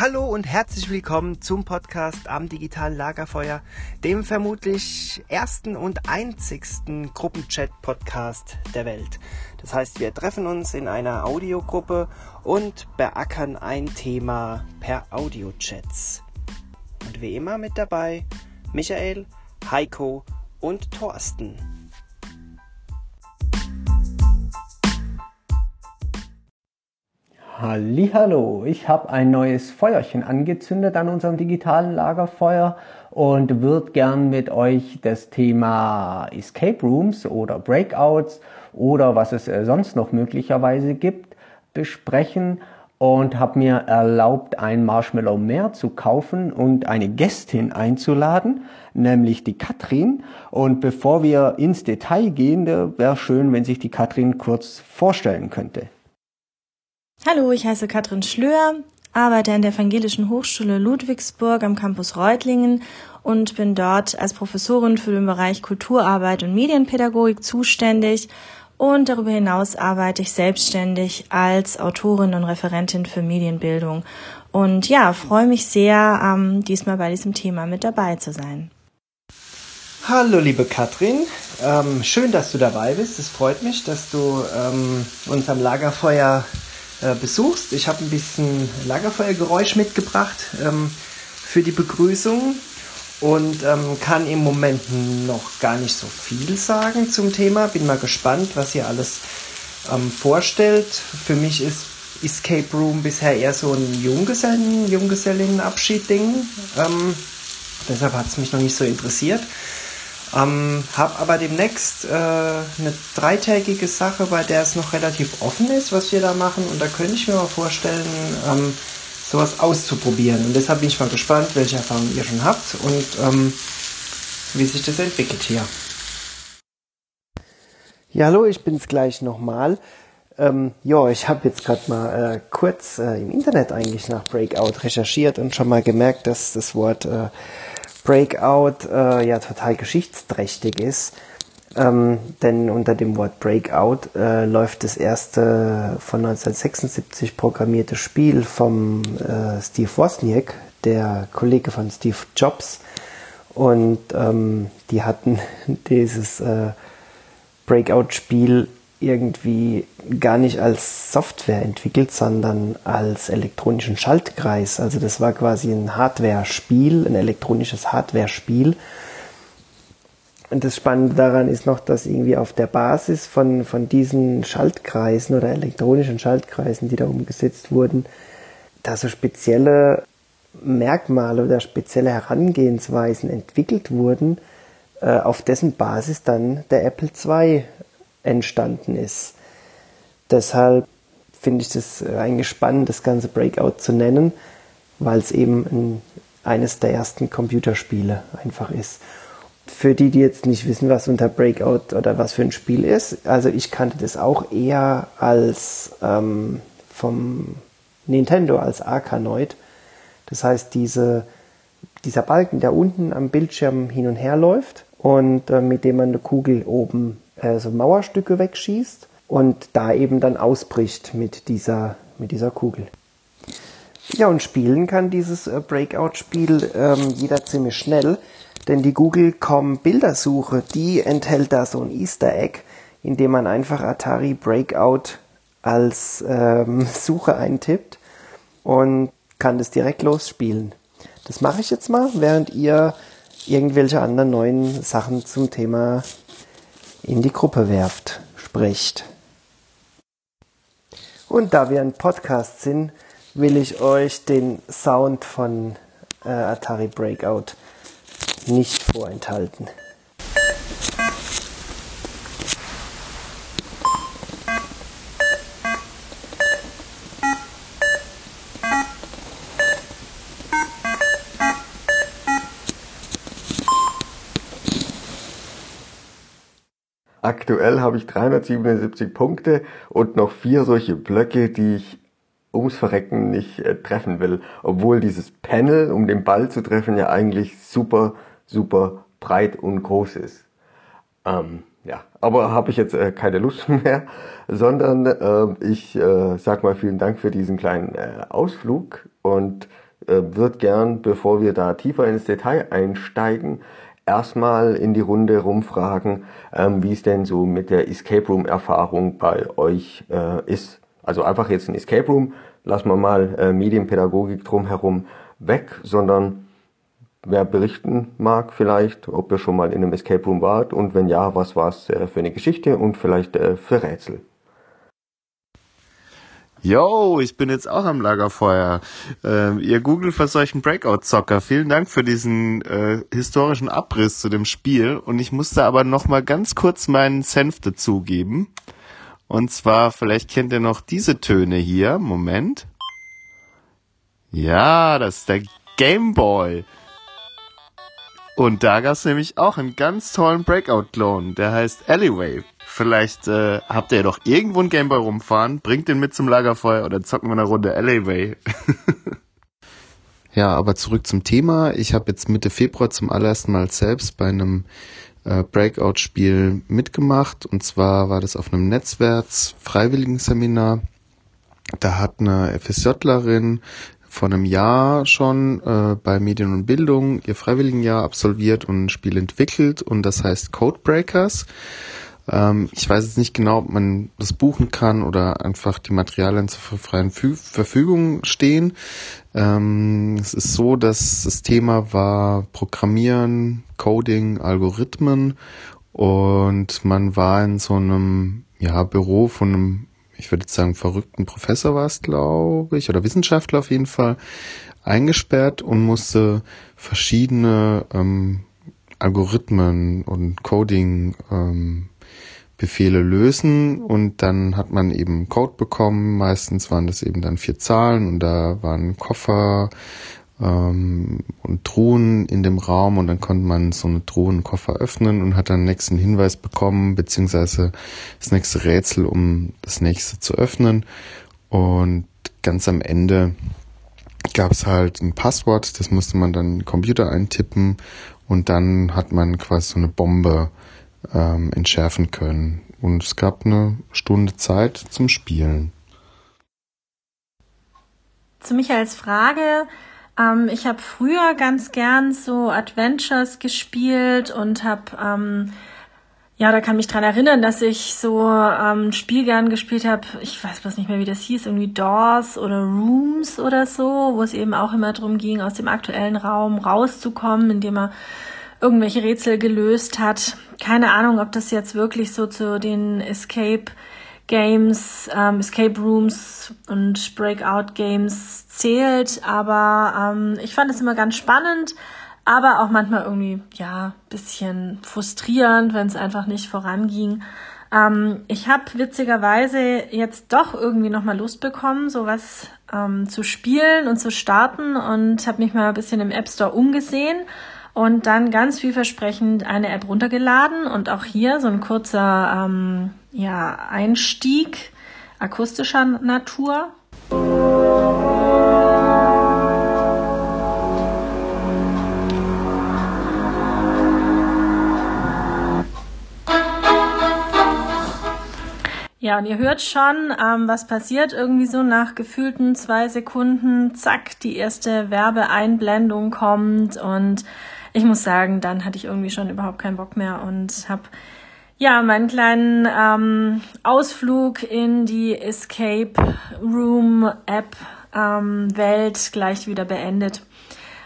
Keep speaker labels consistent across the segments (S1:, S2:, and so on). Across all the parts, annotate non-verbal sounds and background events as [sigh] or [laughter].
S1: Hallo und herzlich willkommen zum Podcast am digitalen Lagerfeuer, dem vermutlich ersten und einzigsten Gruppenchat-Podcast der Welt. Das heißt, wir treffen uns in einer Audiogruppe und beackern ein Thema per Audiochats. Und wie immer mit dabei Michael, Heiko und Thorsten.
S2: Hallo, ich habe ein neues Feuerchen angezündet an unserem digitalen Lagerfeuer und würde gern mit euch das Thema Escape Rooms oder Breakouts oder was es äh, sonst noch möglicherweise gibt besprechen und habe mir erlaubt, ein Marshmallow mehr zu kaufen und eine Gästin einzuladen, nämlich die Katrin. Und bevor wir ins Detail gehen, wäre schön, wenn sich die Katrin kurz vorstellen könnte.
S3: Hallo, ich heiße Katrin Schlör, arbeite an der Evangelischen Hochschule Ludwigsburg am Campus Reutlingen und bin dort als Professorin für den Bereich Kulturarbeit und Medienpädagogik zuständig. Und darüber hinaus arbeite ich selbstständig als Autorin und Referentin für Medienbildung. Und ja, freue mich sehr, ähm, diesmal bei diesem Thema mit dabei zu sein.
S1: Hallo, liebe Katrin. Ähm, schön, dass du dabei bist. Es freut mich, dass du ähm, uns am Lagerfeuer äh, besuchst. Ich habe ein bisschen Lagerfeuergeräusch mitgebracht ähm, für die Begrüßung und ähm, kann im Moment noch gar nicht so viel sagen zum Thema. Bin mal gespannt, was ihr alles ähm, vorstellt. Für mich ist Escape Room bisher eher so ein Junggesellen, Junggesellinnenabschied-Ding. Ähm, deshalb hat es mich noch nicht so interessiert. Ähm, habe aber demnächst äh, eine dreitägige Sache, bei der es noch relativ offen ist, was wir da machen. Und da könnte ich mir mal vorstellen, ähm, sowas auszuprobieren. Und deshalb bin ich mal gespannt, welche Erfahrungen ihr schon habt und ähm, wie sich das entwickelt hier. Ja, hallo, ich bin's gleich nochmal. Ähm, ja, ich habe jetzt gerade mal äh, kurz äh, im Internet eigentlich nach Breakout recherchiert und schon mal gemerkt, dass das Wort äh, Breakout äh, ja total geschichtsträchtig ist. Ähm, denn unter dem Wort Breakout äh, läuft das erste von 1976 programmierte Spiel vom äh, Steve Wozniak, der Kollege von Steve Jobs. Und ähm, die hatten [laughs] dieses äh, Breakout-Spiel irgendwie gar nicht als Software entwickelt, sondern als elektronischen Schaltkreis. Also das war quasi ein Hardware-Spiel, ein elektronisches Hardware-Spiel. Und das Spannende daran ist noch, dass irgendwie auf der Basis von, von diesen Schaltkreisen oder elektronischen Schaltkreisen, die da umgesetzt wurden, da so spezielle Merkmale oder spezielle Herangehensweisen entwickelt wurden, äh, auf dessen Basis dann der Apple II entstanden ist. Deshalb finde ich das eigentlich spannend, das ganze Breakout zu nennen, weil es eben ein, eines der ersten Computerspiele einfach ist. Für die, die jetzt nicht wissen, was unter Breakout oder was für ein Spiel ist, also ich kannte das auch eher als ähm, vom Nintendo als Arkanoid. Das heißt, diese, dieser Balken, der unten am Bildschirm hin und her läuft und äh, mit dem man eine Kugel oben äh, so Mauerstücke wegschießt und da eben dann ausbricht mit dieser, mit dieser Kugel. Ja, und spielen kann dieses äh, Breakout-Spiel ähm, jeder ziemlich schnell, denn die Google.com Bildersuche, die enthält da so ein Easter Egg, in dem man einfach Atari Breakout als ähm, [laughs] Suche eintippt und kann das direkt losspielen. Das mache ich jetzt mal, während ihr irgendwelche anderen neuen Sachen zum Thema in die Gruppe werft, spricht. Und da wir ein Podcast sind, will ich euch den Sound von äh, Atari Breakout nicht vorenthalten.
S4: Aktuell habe ich 377 Punkte und noch vier solche Blöcke, die ich ums Verrecken nicht äh, treffen will. Obwohl dieses Panel, um den Ball zu treffen, ja eigentlich super, super breit und groß ist. Ähm, ja, aber habe ich jetzt äh, keine Lust [laughs] mehr, sondern äh, ich äh, sag mal vielen Dank für diesen kleinen äh, Ausflug und
S5: äh, würde gern, bevor wir da tiefer ins Detail einsteigen, erstmal in die Runde rumfragen, ähm, wie es denn so mit der Escape Room Erfahrung bei euch äh, ist. Also einfach jetzt ein Escape Room, lassen wir mal äh, Medienpädagogik drumherum weg, sondern wer berichten mag vielleicht, ob ihr schon mal in einem Escape Room wart und wenn ja, was war es äh, für eine Geschichte und vielleicht äh, für Rätsel.
S6: Yo, ich bin jetzt auch am Lagerfeuer. Äh, ihr Google verseuchten Breakout-Zocker. Vielen Dank für diesen äh, historischen Abriss zu dem Spiel. Und ich musste aber noch mal ganz kurz meinen Senf dazugeben. Und zwar, vielleicht kennt ihr noch diese Töne hier. Moment. Ja, das ist der Game Boy. Und da gab's nämlich auch einen ganz tollen Breakout-Clone. Der heißt Alleyway. Vielleicht äh, habt ihr doch irgendwo einen Gameboy rumfahren, bringt den mit zum Lagerfeuer oder zocken wir eine Runde Alleyway. [laughs] ja, aber zurück zum Thema. Ich habe jetzt Mitte Februar zum allerersten Mal selbst bei einem äh, Breakout-Spiel mitgemacht. Und zwar war das auf einem Netzwerks-Freiwilligenseminar. Da hat eine FSJlerin vor einem Jahr schon äh, bei Medien und Bildung ihr Freiwilligenjahr absolviert und ein Spiel entwickelt und das heißt Codebreakers. Ähm, ich weiß jetzt nicht genau, ob man das buchen kann oder einfach die Materialien zur freien Fü Verfügung stehen. Ähm, es ist so, dass das Thema war Programmieren, Coding, Algorithmen und man war in so einem ja, Büro von einem, ich würde jetzt sagen, verrückten Professor war es, glaube ich, oder Wissenschaftler auf jeden Fall, eingesperrt und musste verschiedene ähm, Algorithmen und Coding ähm, Befehle lösen und dann hat man eben Code bekommen. Meistens waren das eben dann vier Zahlen und da waren Koffer ähm, und Truhen in dem Raum und dann konnte man so eine Truhe und Koffer öffnen und hat dann den nächsten Hinweis bekommen, beziehungsweise das nächste Rätsel, um das nächste zu öffnen. Und ganz am Ende gab es halt ein Passwort, das musste man dann in den Computer eintippen und dann hat man quasi so eine Bombe ähm, entschärfen können. Und es gab eine Stunde Zeit zum Spielen.
S7: Zu Michaels Frage. Ähm, ich habe früher ganz gern so Adventures gespielt und habe, ähm, ja, da kann mich dran erinnern, dass ich so ähm, ein Spiel gern gespielt habe. Ich weiß bloß nicht mehr, wie das hieß, irgendwie Doors oder Rooms oder so, wo es eben auch immer darum ging, aus dem aktuellen Raum rauszukommen, indem man irgendwelche Rätsel gelöst hat. Keine Ahnung, ob das jetzt wirklich so zu den Escape Games, ähm, Escape Rooms und Breakout Games zählt, aber ähm, ich fand es immer ganz spannend, aber auch manchmal irgendwie, ja, bisschen frustrierend, wenn es einfach nicht voranging. Ähm, ich habe witzigerweise jetzt doch irgendwie nochmal Lust bekommen, sowas ähm, zu spielen und zu starten und habe mich mal ein bisschen im App Store umgesehen und dann ganz vielversprechend eine App runtergeladen und auch hier so ein kurzer ähm, ja, Einstieg akustischer Natur. Ja, und ihr hört schon, ähm, was passiert irgendwie so nach gefühlten zwei Sekunden, zack, die erste Werbeeinblendung kommt und ich muss sagen, dann hatte ich irgendwie schon überhaupt keinen Bock mehr und habe ja meinen kleinen ähm, Ausflug in die Escape Room App ähm, Welt gleich wieder beendet.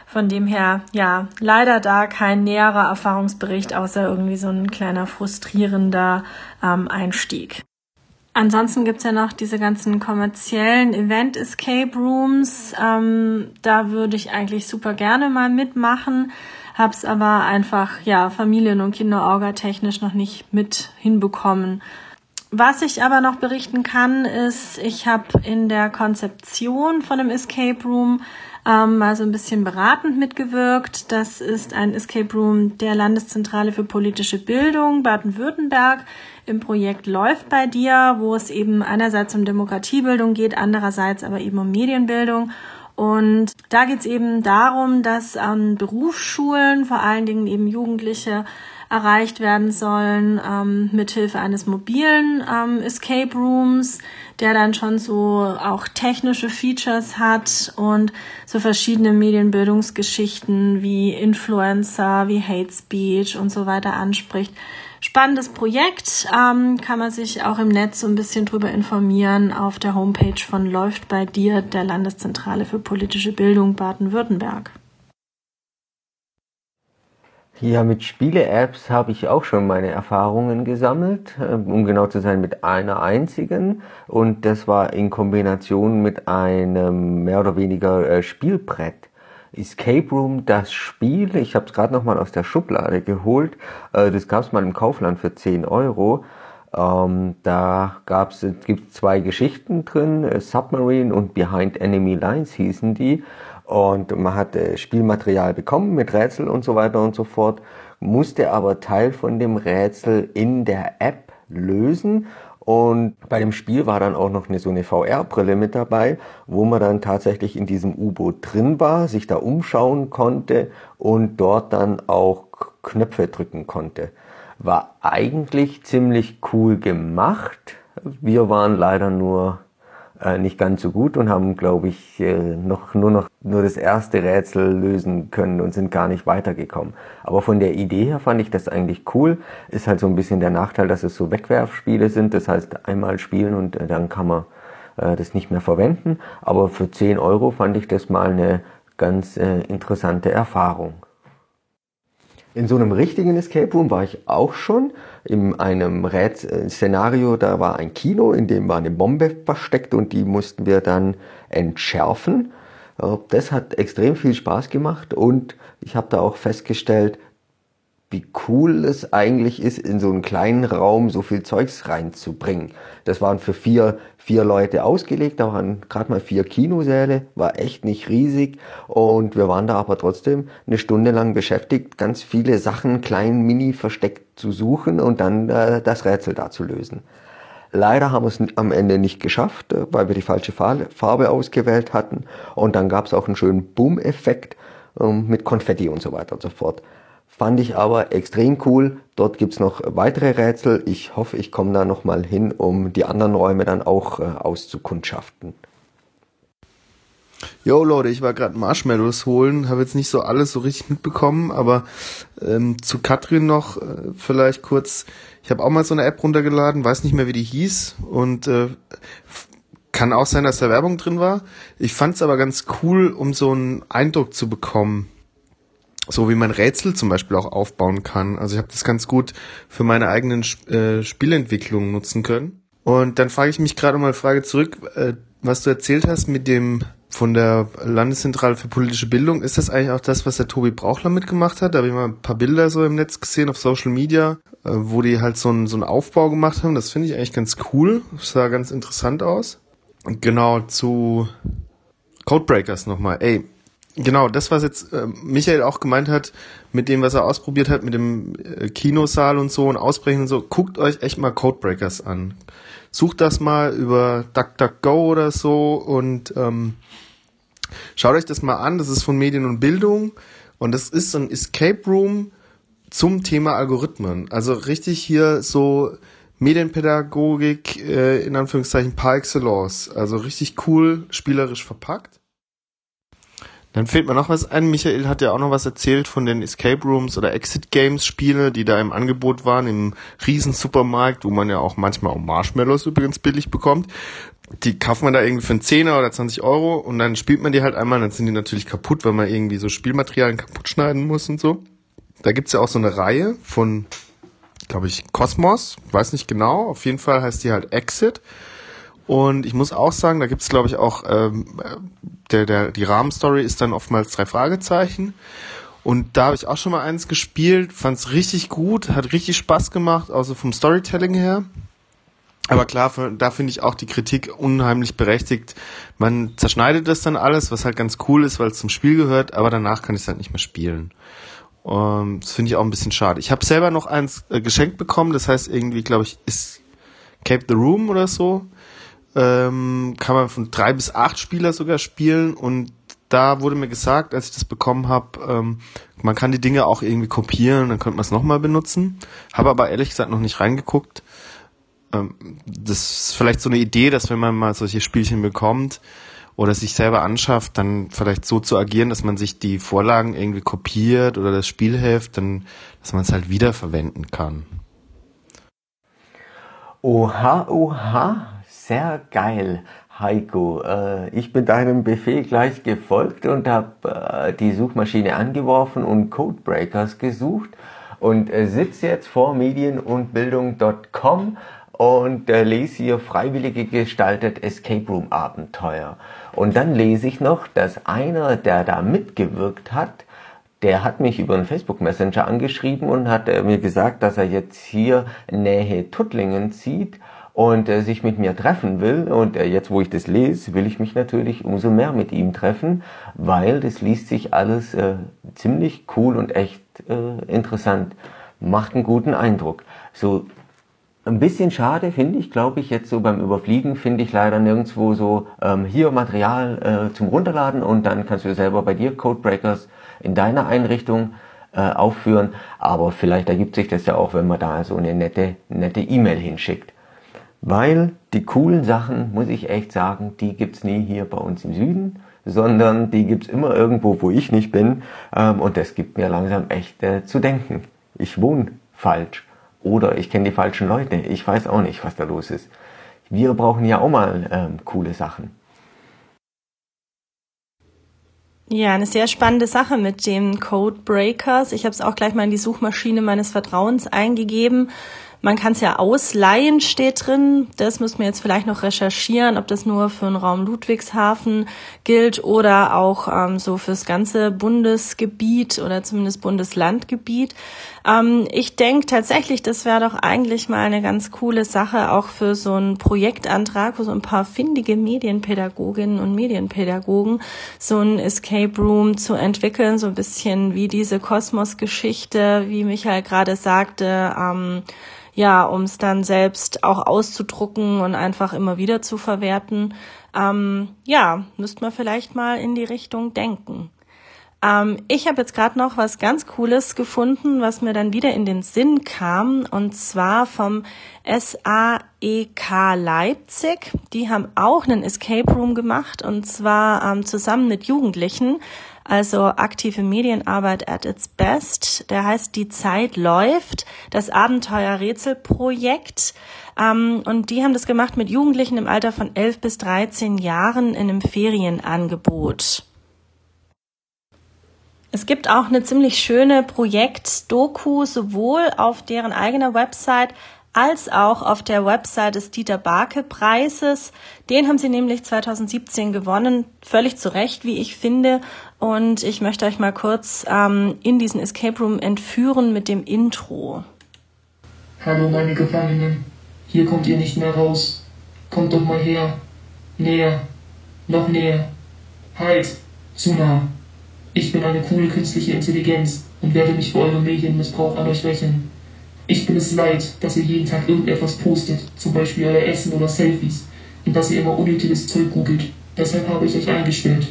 S7: Von dem her, ja, leider da kein näherer Erfahrungsbericht, außer irgendwie so ein kleiner frustrierender ähm, Einstieg. Ansonsten gibt's ja noch diese ganzen kommerziellen Event-Escape Rooms. Ähm, da würde ich eigentlich super gerne mal mitmachen hab's aber einfach ja Familien- und Kinderauga technisch noch nicht mit hinbekommen. Was ich aber noch berichten kann, ist, ich habe in der Konzeption von dem Escape Room ähm, mal so ein bisschen beratend mitgewirkt. Das ist ein Escape Room der Landeszentrale für politische Bildung Baden-Württemberg im Projekt Läuft bei dir, wo es eben einerseits um Demokratiebildung geht, andererseits aber eben um Medienbildung. Und da geht es eben darum, dass an Berufsschulen, vor allen Dingen eben Jugendliche, erreicht werden sollen, ähm, mithilfe eines mobilen ähm, Escape Rooms, der dann schon so auch technische Features hat und so verschiedene Medienbildungsgeschichten wie Influencer, wie Hate Speech und so weiter anspricht. Spannendes Projekt, ähm, kann man sich auch im Netz so ein bisschen drüber informieren auf der Homepage von Läuft bei dir, der Landeszentrale für politische Bildung Baden-Württemberg.
S5: Ja, mit Spiele-Apps habe ich auch schon meine Erfahrungen gesammelt, äh, um genau zu sein mit einer einzigen. Und das war in Kombination mit einem mehr oder weniger äh, Spielbrett. Escape Room, das Spiel, ich habe es gerade nochmal aus der Schublade geholt. Äh, das gab es mal im Kaufland für 10 Euro. Ähm, da gab's, gibt zwei Geschichten drin, Submarine und Behind Enemy Lines hießen die. Und man hat äh, Spielmaterial bekommen mit Rätsel und so weiter und so fort, musste aber Teil von dem Rätsel in der App lösen. Und bei dem Spiel war dann auch noch eine, so eine VR-Brille mit dabei, wo man dann tatsächlich in diesem U-Boot drin war, sich da umschauen konnte und dort dann auch Knöpfe drücken konnte. War eigentlich ziemlich cool gemacht. Wir waren leider nur äh, nicht ganz so gut und haben, glaube ich, äh, noch nur noch nur das erste Rätsel lösen können und sind gar nicht weitergekommen. Aber von der Idee her fand ich das eigentlich cool. Ist halt so ein bisschen der Nachteil, dass es so Wegwerfspiele sind. Das heißt, einmal spielen und äh, dann kann man äh, das nicht mehr verwenden. Aber für 10 Euro fand ich das mal eine ganz äh, interessante Erfahrung. In so einem richtigen Escape Room war ich auch schon. In einem Räts äh, da war ein Kino, in dem war eine Bombe versteckt und die mussten wir dann entschärfen. Äh, das hat extrem viel Spaß gemacht und ich habe da auch festgestellt, wie cool es eigentlich ist, in so einen kleinen Raum so viel Zeugs reinzubringen. Das waren für vier, vier Leute ausgelegt, da waren gerade mal vier Kinosäle, war echt nicht riesig und wir waren da aber trotzdem eine Stunde lang beschäftigt, ganz viele Sachen klein, mini versteckt zu suchen und dann äh, das Rätsel da zu lösen. Leider haben wir es am Ende nicht geschafft, äh, weil wir die falsche Farbe ausgewählt hatten und dann gab es auch einen schönen Boom-Effekt ähm, mit Konfetti und so weiter und so fort. Fand ich aber extrem cool. Dort gibt's noch weitere Rätsel. Ich hoffe, ich komme da nochmal hin, um die anderen Räume dann auch äh, auszukundschaften.
S6: Jo Leute, ich war gerade Marshmallows holen, habe jetzt nicht so alles so richtig mitbekommen, aber ähm, zu Katrin noch äh, vielleicht kurz. Ich habe auch mal so eine App runtergeladen, weiß nicht mehr wie die hieß und äh, kann auch sein, dass da Werbung drin war. Ich fand es aber ganz cool, um so einen Eindruck zu bekommen so wie man Rätsel zum Beispiel auch aufbauen kann. Also ich habe das ganz gut für meine eigenen äh, Spielentwicklungen nutzen können. Und dann frage ich mich gerade mal Frage zurück, äh, was du erzählt hast mit dem von der Landeszentrale für politische Bildung. Ist das eigentlich auch das, was der Tobi Brauchler mitgemacht hat? Da habe ich mal ein paar Bilder so im Netz gesehen auf Social Media, äh, wo die halt so einen, so einen Aufbau gemacht haben. Das finde ich eigentlich ganz cool. Das sah ganz interessant aus. Genau, zu Codebreakers nochmal. Ey, Genau, das, was jetzt äh, Michael auch gemeint hat, mit dem, was er ausprobiert hat, mit dem äh, Kinosaal und so und Ausbrechen und so, guckt euch echt mal Codebreakers an. Sucht das mal über DuckDuckGo oder so und ähm, schaut euch das mal an. Das ist von Medien und Bildung und das ist so ein Escape Room zum Thema Algorithmen. Also richtig hier so Medienpädagogik äh, in Anführungszeichen par excellence. Also richtig cool, spielerisch verpackt. Dann fehlt mir noch was ein. Michael hat ja auch noch was erzählt von den Escape Rooms oder Exit Games Spiele, die da im Angebot waren im riesen Supermarkt, wo man ja auch manchmal auch Marshmallows übrigens billig bekommt. Die kauft man da irgendwie für einen Zehner oder 20 Euro und dann spielt man die halt einmal, dann sind die natürlich kaputt, weil man irgendwie so Spielmaterialien kaputt schneiden muss und so. Da gibt's ja auch so eine Reihe von, glaube ich, Cosmos, weiß nicht genau, auf jeden Fall heißt die halt Exit. Und ich muss auch sagen, da gibt es, glaube ich, auch, ähm, der, der, die Rahmenstory ist dann oftmals drei Fragezeichen. Und da habe ich auch schon mal eins gespielt, fand es richtig gut, hat richtig Spaß gemacht, also vom Storytelling her. Aber klar, da finde ich auch die Kritik unheimlich berechtigt. Man zerschneidet das dann alles, was halt ganz cool ist, weil es zum Spiel gehört, aber danach kann ich es halt nicht mehr spielen. Um, das finde ich auch ein bisschen schade. Ich habe selber noch eins äh, geschenkt bekommen, das heißt irgendwie, glaube ich, ist Cape the Room oder so ähm, kann man von drei bis acht Spieler sogar spielen und da wurde mir gesagt, als ich das bekommen habe, ähm, man kann die Dinge auch irgendwie kopieren, dann könnte man es nochmal benutzen. Habe aber ehrlich gesagt noch nicht reingeguckt. Ähm, das ist vielleicht so eine Idee, dass wenn man mal solche Spielchen bekommt oder sich selber anschafft, dann vielleicht so zu agieren, dass man sich die Vorlagen irgendwie kopiert oder das Spielheft, dann, dass man es halt wiederverwenden kann.
S5: Oha, oha, sehr geil. Heiko, äh, ich bin deinem Befehl gleich gefolgt und habe äh, die Suchmaschine angeworfen und Codebreakers gesucht und äh, sitze jetzt vor medien- und äh, lese hier freiwillige gestaltet Escape Room Abenteuer. Und dann lese ich noch, dass einer, der da mitgewirkt hat, der hat mich über einen Facebook Messenger angeschrieben und hat mir gesagt, dass er jetzt hier Nähe Tuttlingen zieht und äh, sich mit mir treffen will. Und äh, jetzt, wo ich das lese, will ich mich natürlich umso mehr mit ihm treffen, weil das liest sich alles äh, ziemlich cool und echt äh, interessant. Macht einen guten Eindruck. So ein bisschen schade finde ich, glaube ich, jetzt so beim Überfliegen finde ich leider nirgendwo so ähm, hier Material äh, zum Runterladen und dann kannst du selber bei dir Codebreakers in deiner Einrichtung äh, aufführen. Aber vielleicht ergibt sich das ja auch, wenn man da so eine nette nette E-Mail hinschickt. Weil die coolen Sachen, muss ich echt sagen, die gibt's nie hier bei uns im Süden, sondern die gibt's immer irgendwo, wo ich nicht bin. Ähm, und das gibt mir langsam echt äh, zu denken. Ich wohne falsch. Oder ich kenne die falschen Leute. Ich weiß auch nicht, was da los ist. Wir brauchen ja auch mal ähm, coole Sachen.
S3: Ja, eine sehr spannende Sache mit dem Code Breakers. Ich habe es auch gleich mal in die Suchmaschine meines Vertrauens eingegeben man kann es ja ausleihen, steht drin. Das müssen wir jetzt vielleicht noch recherchieren, ob das nur für den Raum Ludwigshafen gilt oder auch ähm, so fürs ganze Bundesgebiet oder zumindest Bundeslandgebiet. Ähm, ich denke tatsächlich, das wäre doch eigentlich mal eine ganz coole Sache, auch für so einen Projektantrag, wo so ein paar findige Medienpädagoginnen und Medienpädagogen so ein Escape Room zu entwickeln, so ein bisschen wie diese Kosmos-Geschichte, wie Michael gerade sagte, ähm, ja, um es dann selbst auch auszudrucken und einfach immer wieder zu verwerten. Ähm, ja, müsste man vielleicht mal in die Richtung denken. Ähm, ich habe jetzt gerade noch was ganz Cooles gefunden, was mir dann wieder in den Sinn kam, und zwar vom SAEK Leipzig. Die haben auch einen Escape Room gemacht, und zwar ähm, zusammen mit Jugendlichen also aktive Medienarbeit at its best. Der heißt Die Zeit läuft, das Abenteuer-Rätselprojekt. Ähm, und die haben das gemacht mit Jugendlichen im Alter von 11 bis 13 Jahren in einem Ferienangebot. Es gibt auch eine ziemlich schöne Projekt-Doku, sowohl auf deren eigener Website als auch auf der Website des Dieter Barke Preises. Den haben sie nämlich 2017 gewonnen, völlig zu Recht, wie ich finde. Und ich möchte euch mal kurz ähm, in diesen Escape Room entführen mit dem Intro.
S8: Hallo meine Gefangenen, hier kommt ihr nicht mehr raus. Kommt doch mal her. Näher. Noch näher. Halt. Zu nah. Ich bin eine coole künstliche Intelligenz und werde mich für eure Medienmissbrauch an euch rächen. Ich bin es leid, dass ihr jeden Tag irgendetwas postet, zum Beispiel euer Essen oder Selfies, und dass ihr immer unnötiges Zeug googelt. Deshalb habe ich euch eingestellt.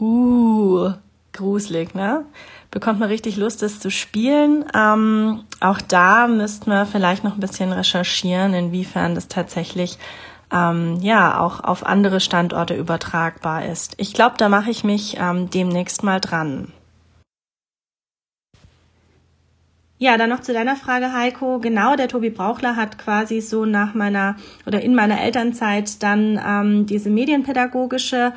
S3: Uh, gruselig, ne? Bekommt man richtig Lust, das zu spielen. Ähm, auch da müssten wir vielleicht noch ein bisschen recherchieren, inwiefern das tatsächlich ähm, ja auch auf andere Standorte übertragbar ist. Ich glaube, da mache ich mich ähm, demnächst mal dran. Ja, dann noch zu deiner Frage, Heiko. Genau, der Tobi Brauchler hat quasi so nach meiner oder in meiner Elternzeit dann ähm, diese medienpädagogische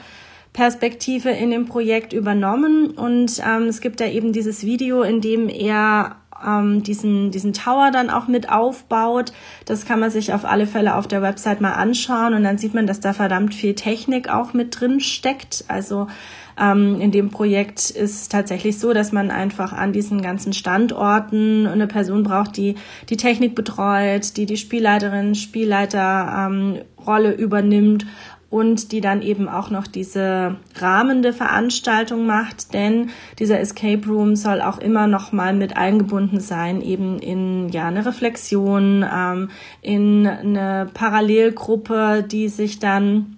S3: Perspektive in dem Projekt übernommen. Und ähm, es gibt da eben dieses Video, in dem er ähm, diesen, diesen Tower dann auch mit aufbaut. Das kann man sich auf alle Fälle auf der Website mal anschauen und dann sieht man, dass da verdammt viel Technik auch mit drin steckt. Also ähm, in dem Projekt ist es tatsächlich so, dass man einfach an diesen ganzen Standorten eine Person braucht, die die Technik betreut, die die Spielleiterin, Spielleiter ähm, Rolle übernimmt und die dann eben auch noch diese rahmende Veranstaltung macht, denn dieser Escape Room soll auch immer noch mal mit eingebunden sein, eben in ja eine Reflexion, ähm, in eine Parallelgruppe, die sich dann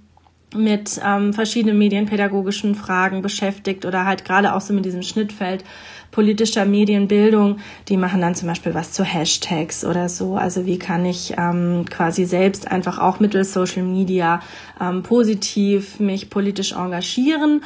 S3: mit ähm, verschiedenen medienpädagogischen Fragen beschäftigt oder halt gerade auch so mit diesem Schnittfeld politischer Medienbildung. Die machen dann zum Beispiel was zu Hashtags oder so. Also wie kann ich ähm, quasi selbst einfach auch mittels Social Media ähm, positiv mich politisch engagieren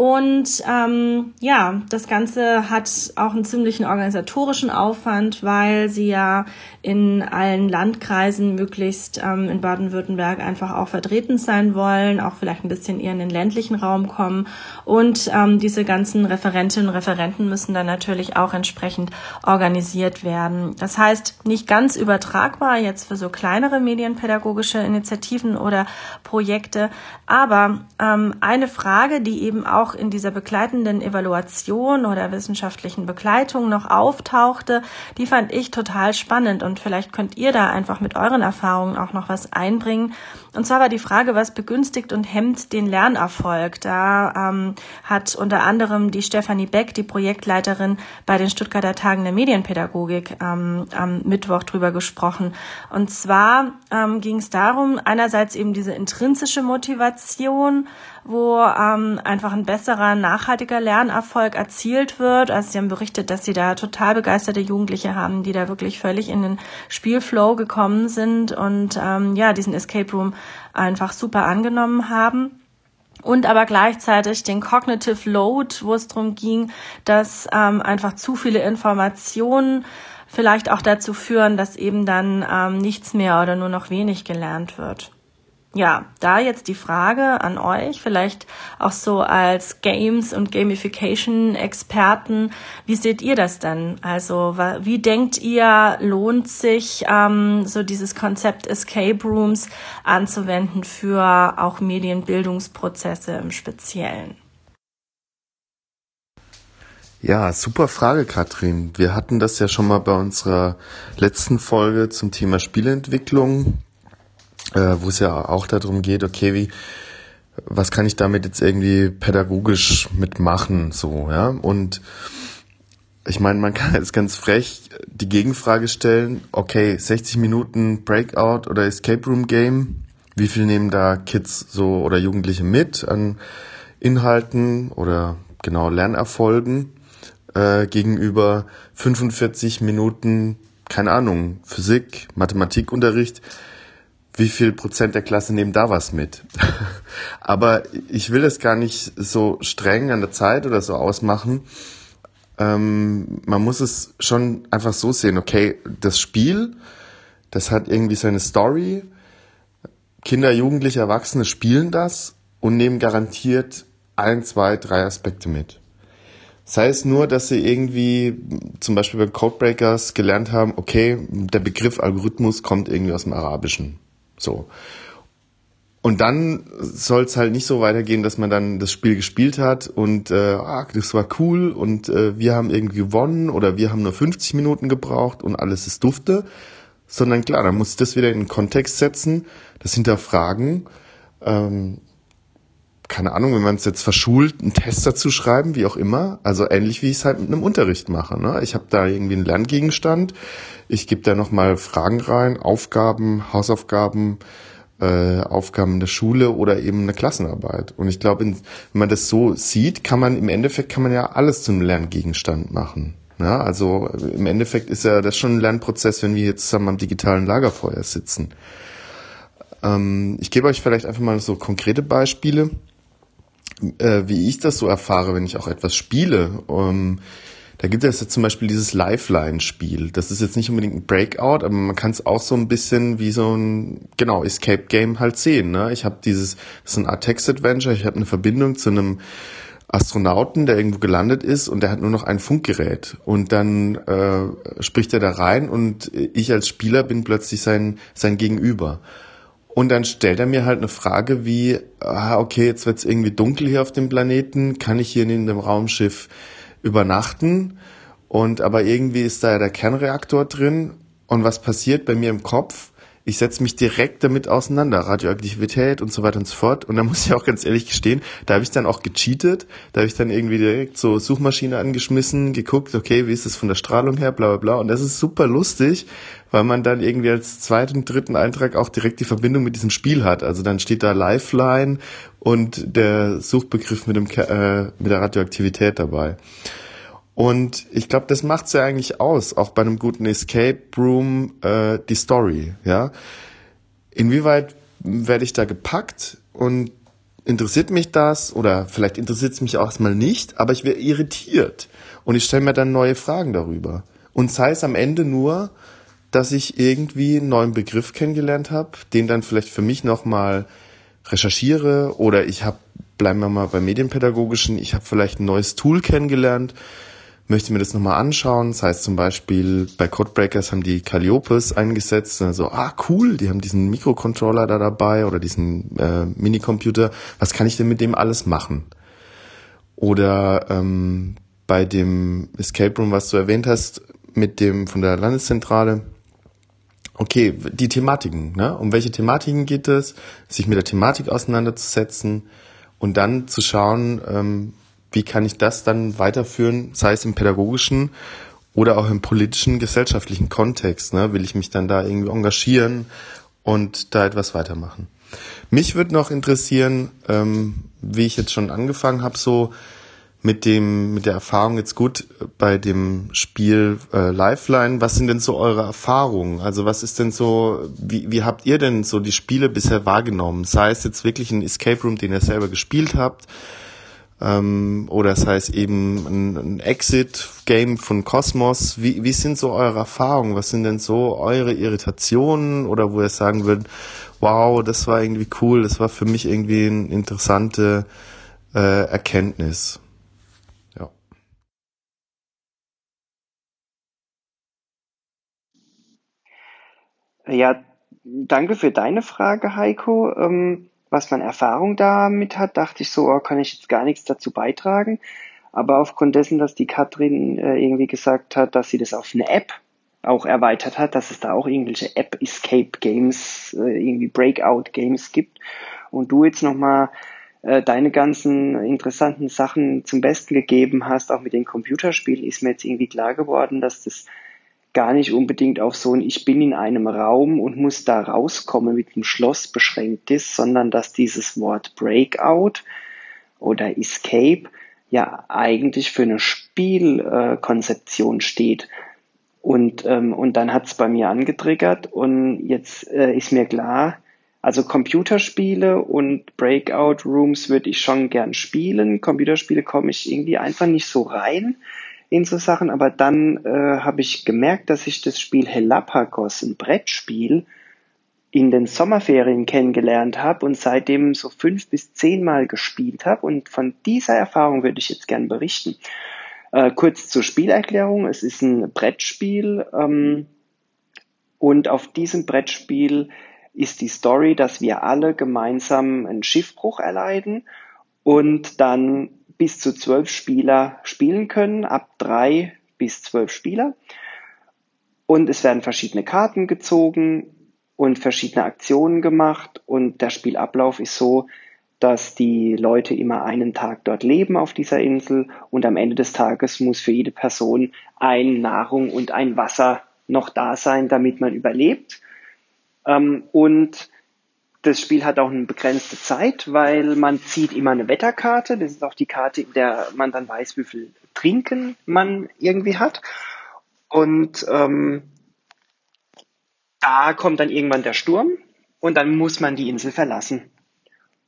S3: und ähm, ja, das Ganze hat auch einen ziemlichen organisatorischen Aufwand, weil sie ja in allen Landkreisen möglichst ähm, in Baden-Württemberg einfach auch vertreten sein wollen, auch vielleicht ein bisschen eher in den ländlichen Raum kommen. Und ähm, diese ganzen Referentinnen und Referenten müssen dann natürlich auch entsprechend organisiert werden. Das heißt, nicht ganz übertragbar jetzt für so kleinere medienpädagogische Initiativen oder Projekte, aber ähm, eine Frage, die eben auch auch in dieser begleitenden Evaluation oder wissenschaftlichen Begleitung noch auftauchte, die fand ich total spannend und vielleicht könnt ihr da einfach mit euren Erfahrungen auch noch was einbringen. Und zwar war die Frage, was begünstigt und hemmt den Lernerfolg. Da ähm, hat unter anderem die Stefanie Beck, die Projektleiterin bei den Stuttgarter Tagen der Medienpädagogik, ähm, am Mittwoch drüber gesprochen. Und zwar ähm, ging es darum, einerseits eben diese intrinsische Motivation, wo ähm, einfach ein besserer, nachhaltiger Lernerfolg erzielt wird. Also sie haben berichtet, dass sie da total begeisterte Jugendliche haben, die da wirklich völlig in den Spielflow gekommen sind und ähm, ja, diesen Escape Room einfach super angenommen haben. Und aber gleichzeitig den Cognitive Load, wo es darum ging, dass ähm, einfach zu viele Informationen vielleicht auch dazu führen, dass eben dann ähm, nichts mehr oder nur noch wenig gelernt wird ja, da jetzt die Frage an euch, vielleicht auch so als Games- und Gamification-Experten, wie seht ihr das denn? Also wie denkt ihr, lohnt sich ähm, so dieses Konzept Escape Rooms anzuwenden für auch Medienbildungsprozesse im Speziellen?
S6: Ja, super Frage, Katrin. Wir hatten das ja schon mal bei unserer letzten Folge zum Thema Spielentwicklung äh, wo es ja auch darum geht, okay, wie, was kann ich damit jetzt irgendwie pädagogisch mitmachen, so, ja, und ich meine, man kann jetzt ganz frech die Gegenfrage stellen, okay, 60 Minuten Breakout oder Escape Room Game, wie viel nehmen da Kids so oder Jugendliche mit an Inhalten oder genau Lernerfolgen äh, gegenüber 45 Minuten, keine Ahnung, Physik, Mathematikunterricht, wie viel Prozent der Klasse nehmen da was mit. [laughs] Aber ich will es gar nicht so streng an der Zeit oder so ausmachen. Ähm, man muss es schon einfach so sehen, okay, das Spiel, das hat irgendwie seine Story. Kinder, Jugendliche, Erwachsene spielen das und nehmen garantiert ein, zwei, drei Aspekte mit. Sei es nur, dass sie irgendwie zum Beispiel bei Codebreakers gelernt haben, okay, der Begriff Algorithmus kommt irgendwie aus dem Arabischen. So. Und dann soll es halt nicht so weitergehen, dass man dann das Spiel gespielt hat und äh, ah, das war cool und äh, wir haben irgendwie gewonnen oder wir haben nur 50 Minuten gebraucht und alles ist dufte, sondern klar, dann muss ich das wieder in den Kontext setzen, das hinterfragen. Ähm, keine Ahnung, wenn man es jetzt verschult, einen Test dazu schreiben, wie auch immer. Also ähnlich wie ich es halt mit einem Unterricht mache. Ne? Ich habe da irgendwie einen Lerngegenstand, ich gebe da nochmal Fragen rein, Aufgaben, Hausaufgaben, äh, Aufgaben der Schule oder eben eine Klassenarbeit. Und ich glaube, wenn man das so sieht, kann man im Endeffekt kann man ja alles zum Lerngegenstand machen. Ja, also im Endeffekt ist ja das schon ein Lernprozess, wenn wir jetzt zusammen am digitalen Lagerfeuer sitzen. Ähm, ich gebe euch vielleicht einfach mal so konkrete Beispiele äh, wie ich das so erfahre, wenn ich auch etwas spiele. Um, da gibt es ja zum Beispiel dieses Lifeline-Spiel. Das ist jetzt nicht unbedingt ein Breakout, aber man kann es auch so ein bisschen wie so ein, genau, Escape-Game halt sehen. Ne? Ich habe dieses, das ist ein Art Text-Adventure, ich habe eine Verbindung zu einem Astronauten, der irgendwo gelandet ist und der hat nur noch ein Funkgerät. Und dann äh, spricht er da rein und ich als Spieler bin plötzlich sein, sein Gegenüber. Und dann stellt er mir halt eine Frage wie, ah, okay, jetzt wird's irgendwie dunkel hier auf dem Planeten, kann ich hier in dem Raumschiff übernachten? Und aber irgendwie ist da ja der Kernreaktor drin. Und was passiert bei mir im Kopf? ich setze mich direkt damit auseinander, Radioaktivität und so weiter und so fort. Und da muss ich auch ganz ehrlich gestehen, da habe ich dann auch gecheatet, da habe ich dann irgendwie direkt so Suchmaschine angeschmissen, geguckt, okay, wie ist das von der Strahlung her, bla bla bla. Und das ist super lustig, weil man dann irgendwie als zweiten, dritten Eintrag auch direkt die Verbindung mit diesem Spiel hat. Also dann steht da Lifeline und der Suchbegriff mit, dem, äh, mit der Radioaktivität dabei. Und ich glaube, das macht's ja eigentlich aus, auch bei einem guten Escape Room, äh, die Story, ja. Inwieweit werde ich da gepackt und interessiert mich das oder vielleicht interessiert es mich auch erstmal nicht, aber ich werde irritiert und ich stelle mir dann neue Fragen darüber. Und sei es am Ende nur, dass ich irgendwie einen neuen Begriff kennengelernt habe, den dann vielleicht für mich nochmal recherchiere oder ich habe, bleiben wir mal bei Medienpädagogischen, ich habe vielleicht ein neues Tool kennengelernt, möchte mir das nochmal anschauen. Das heißt zum Beispiel bei Codebreakers haben die Calliopes eingesetzt. Also, ah cool, die haben diesen Mikrocontroller da dabei oder diesen äh, Minicomputer. Was kann ich denn mit dem alles machen? Oder ähm, bei dem Escape Room, was du erwähnt hast, mit dem von der Landeszentrale, okay, die Thematiken, ne? Um welche Thematiken geht es? Sich mit der Thematik auseinanderzusetzen und dann zu schauen, ähm, wie kann ich das dann weiterführen, sei es im pädagogischen oder auch im politischen, gesellschaftlichen Kontext? Ne? Will ich mich dann da irgendwie engagieren und da etwas weitermachen? Mich würde noch interessieren, ähm, wie ich jetzt schon angefangen habe, so mit dem mit der Erfahrung jetzt gut bei dem Spiel äh, Lifeline. Was sind denn so eure Erfahrungen? Also was ist denn so, wie, wie habt ihr denn so die Spiele bisher wahrgenommen? Sei es jetzt wirklich ein Escape Room, den ihr selber gespielt habt, ähm, oder es heißt eben ein, ein Exit-Game von Cosmos. Wie, wie sind so eure Erfahrungen? Was sind denn so eure Irritationen oder wo ihr sagen würdet, wow, das war irgendwie cool, das war für mich irgendwie eine interessante äh, Erkenntnis. Ja,
S1: danke für deine Frage, Heiko. Ähm, was man Erfahrung damit hat, dachte ich so, oh, kann ich jetzt gar nichts dazu beitragen. Aber aufgrund dessen, dass die Katrin äh, irgendwie gesagt hat, dass sie das auf eine App auch erweitert hat, dass es da auch irgendwelche App Escape Games, äh, irgendwie Breakout Games gibt und du jetzt nochmal äh, deine ganzen interessanten Sachen zum Besten gegeben hast, auch mit den Computerspielen, ist mir jetzt irgendwie klar geworden, dass das gar nicht unbedingt auf so ein Ich bin in einem Raum und muss da rauskommen mit dem Schloss beschränkt ist, sondern dass dieses Wort Breakout oder Escape ja eigentlich für eine Spielkonzeption äh, steht. Und, ähm, und dann hat's bei mir angetriggert und jetzt äh, ist mir klar, also Computerspiele und Breakout Rooms würde ich schon gern spielen. Computerspiele komme ich irgendwie einfach nicht so rein in so Sachen, aber dann äh, habe ich gemerkt, dass ich das Spiel Helapagos, ein Brettspiel, in den Sommerferien kennengelernt habe und seitdem so fünf bis zehnmal gespielt habe. Und von dieser Erfahrung würde ich jetzt gern berichten. Äh, kurz zur Spielerklärung. Es ist ein Brettspiel ähm, und auf diesem Brettspiel ist die Story, dass wir alle gemeinsam einen Schiffbruch erleiden und dann bis zu zwölf Spieler spielen können, ab drei bis zwölf Spieler. Und es werden verschiedene Karten gezogen und verschiedene Aktionen gemacht. Und der Spielablauf ist so, dass die Leute immer einen Tag dort leben auf dieser Insel und am Ende des Tages muss für jede Person ein Nahrung und ein Wasser noch da sein, damit man überlebt. Ähm, und das Spiel hat auch eine begrenzte Zeit, weil man zieht immer eine Wetterkarte. Das ist auch die Karte, in der man dann weiß, wie viel Trinken man irgendwie hat. Und ähm, da kommt dann irgendwann der Sturm und dann muss man die Insel verlassen.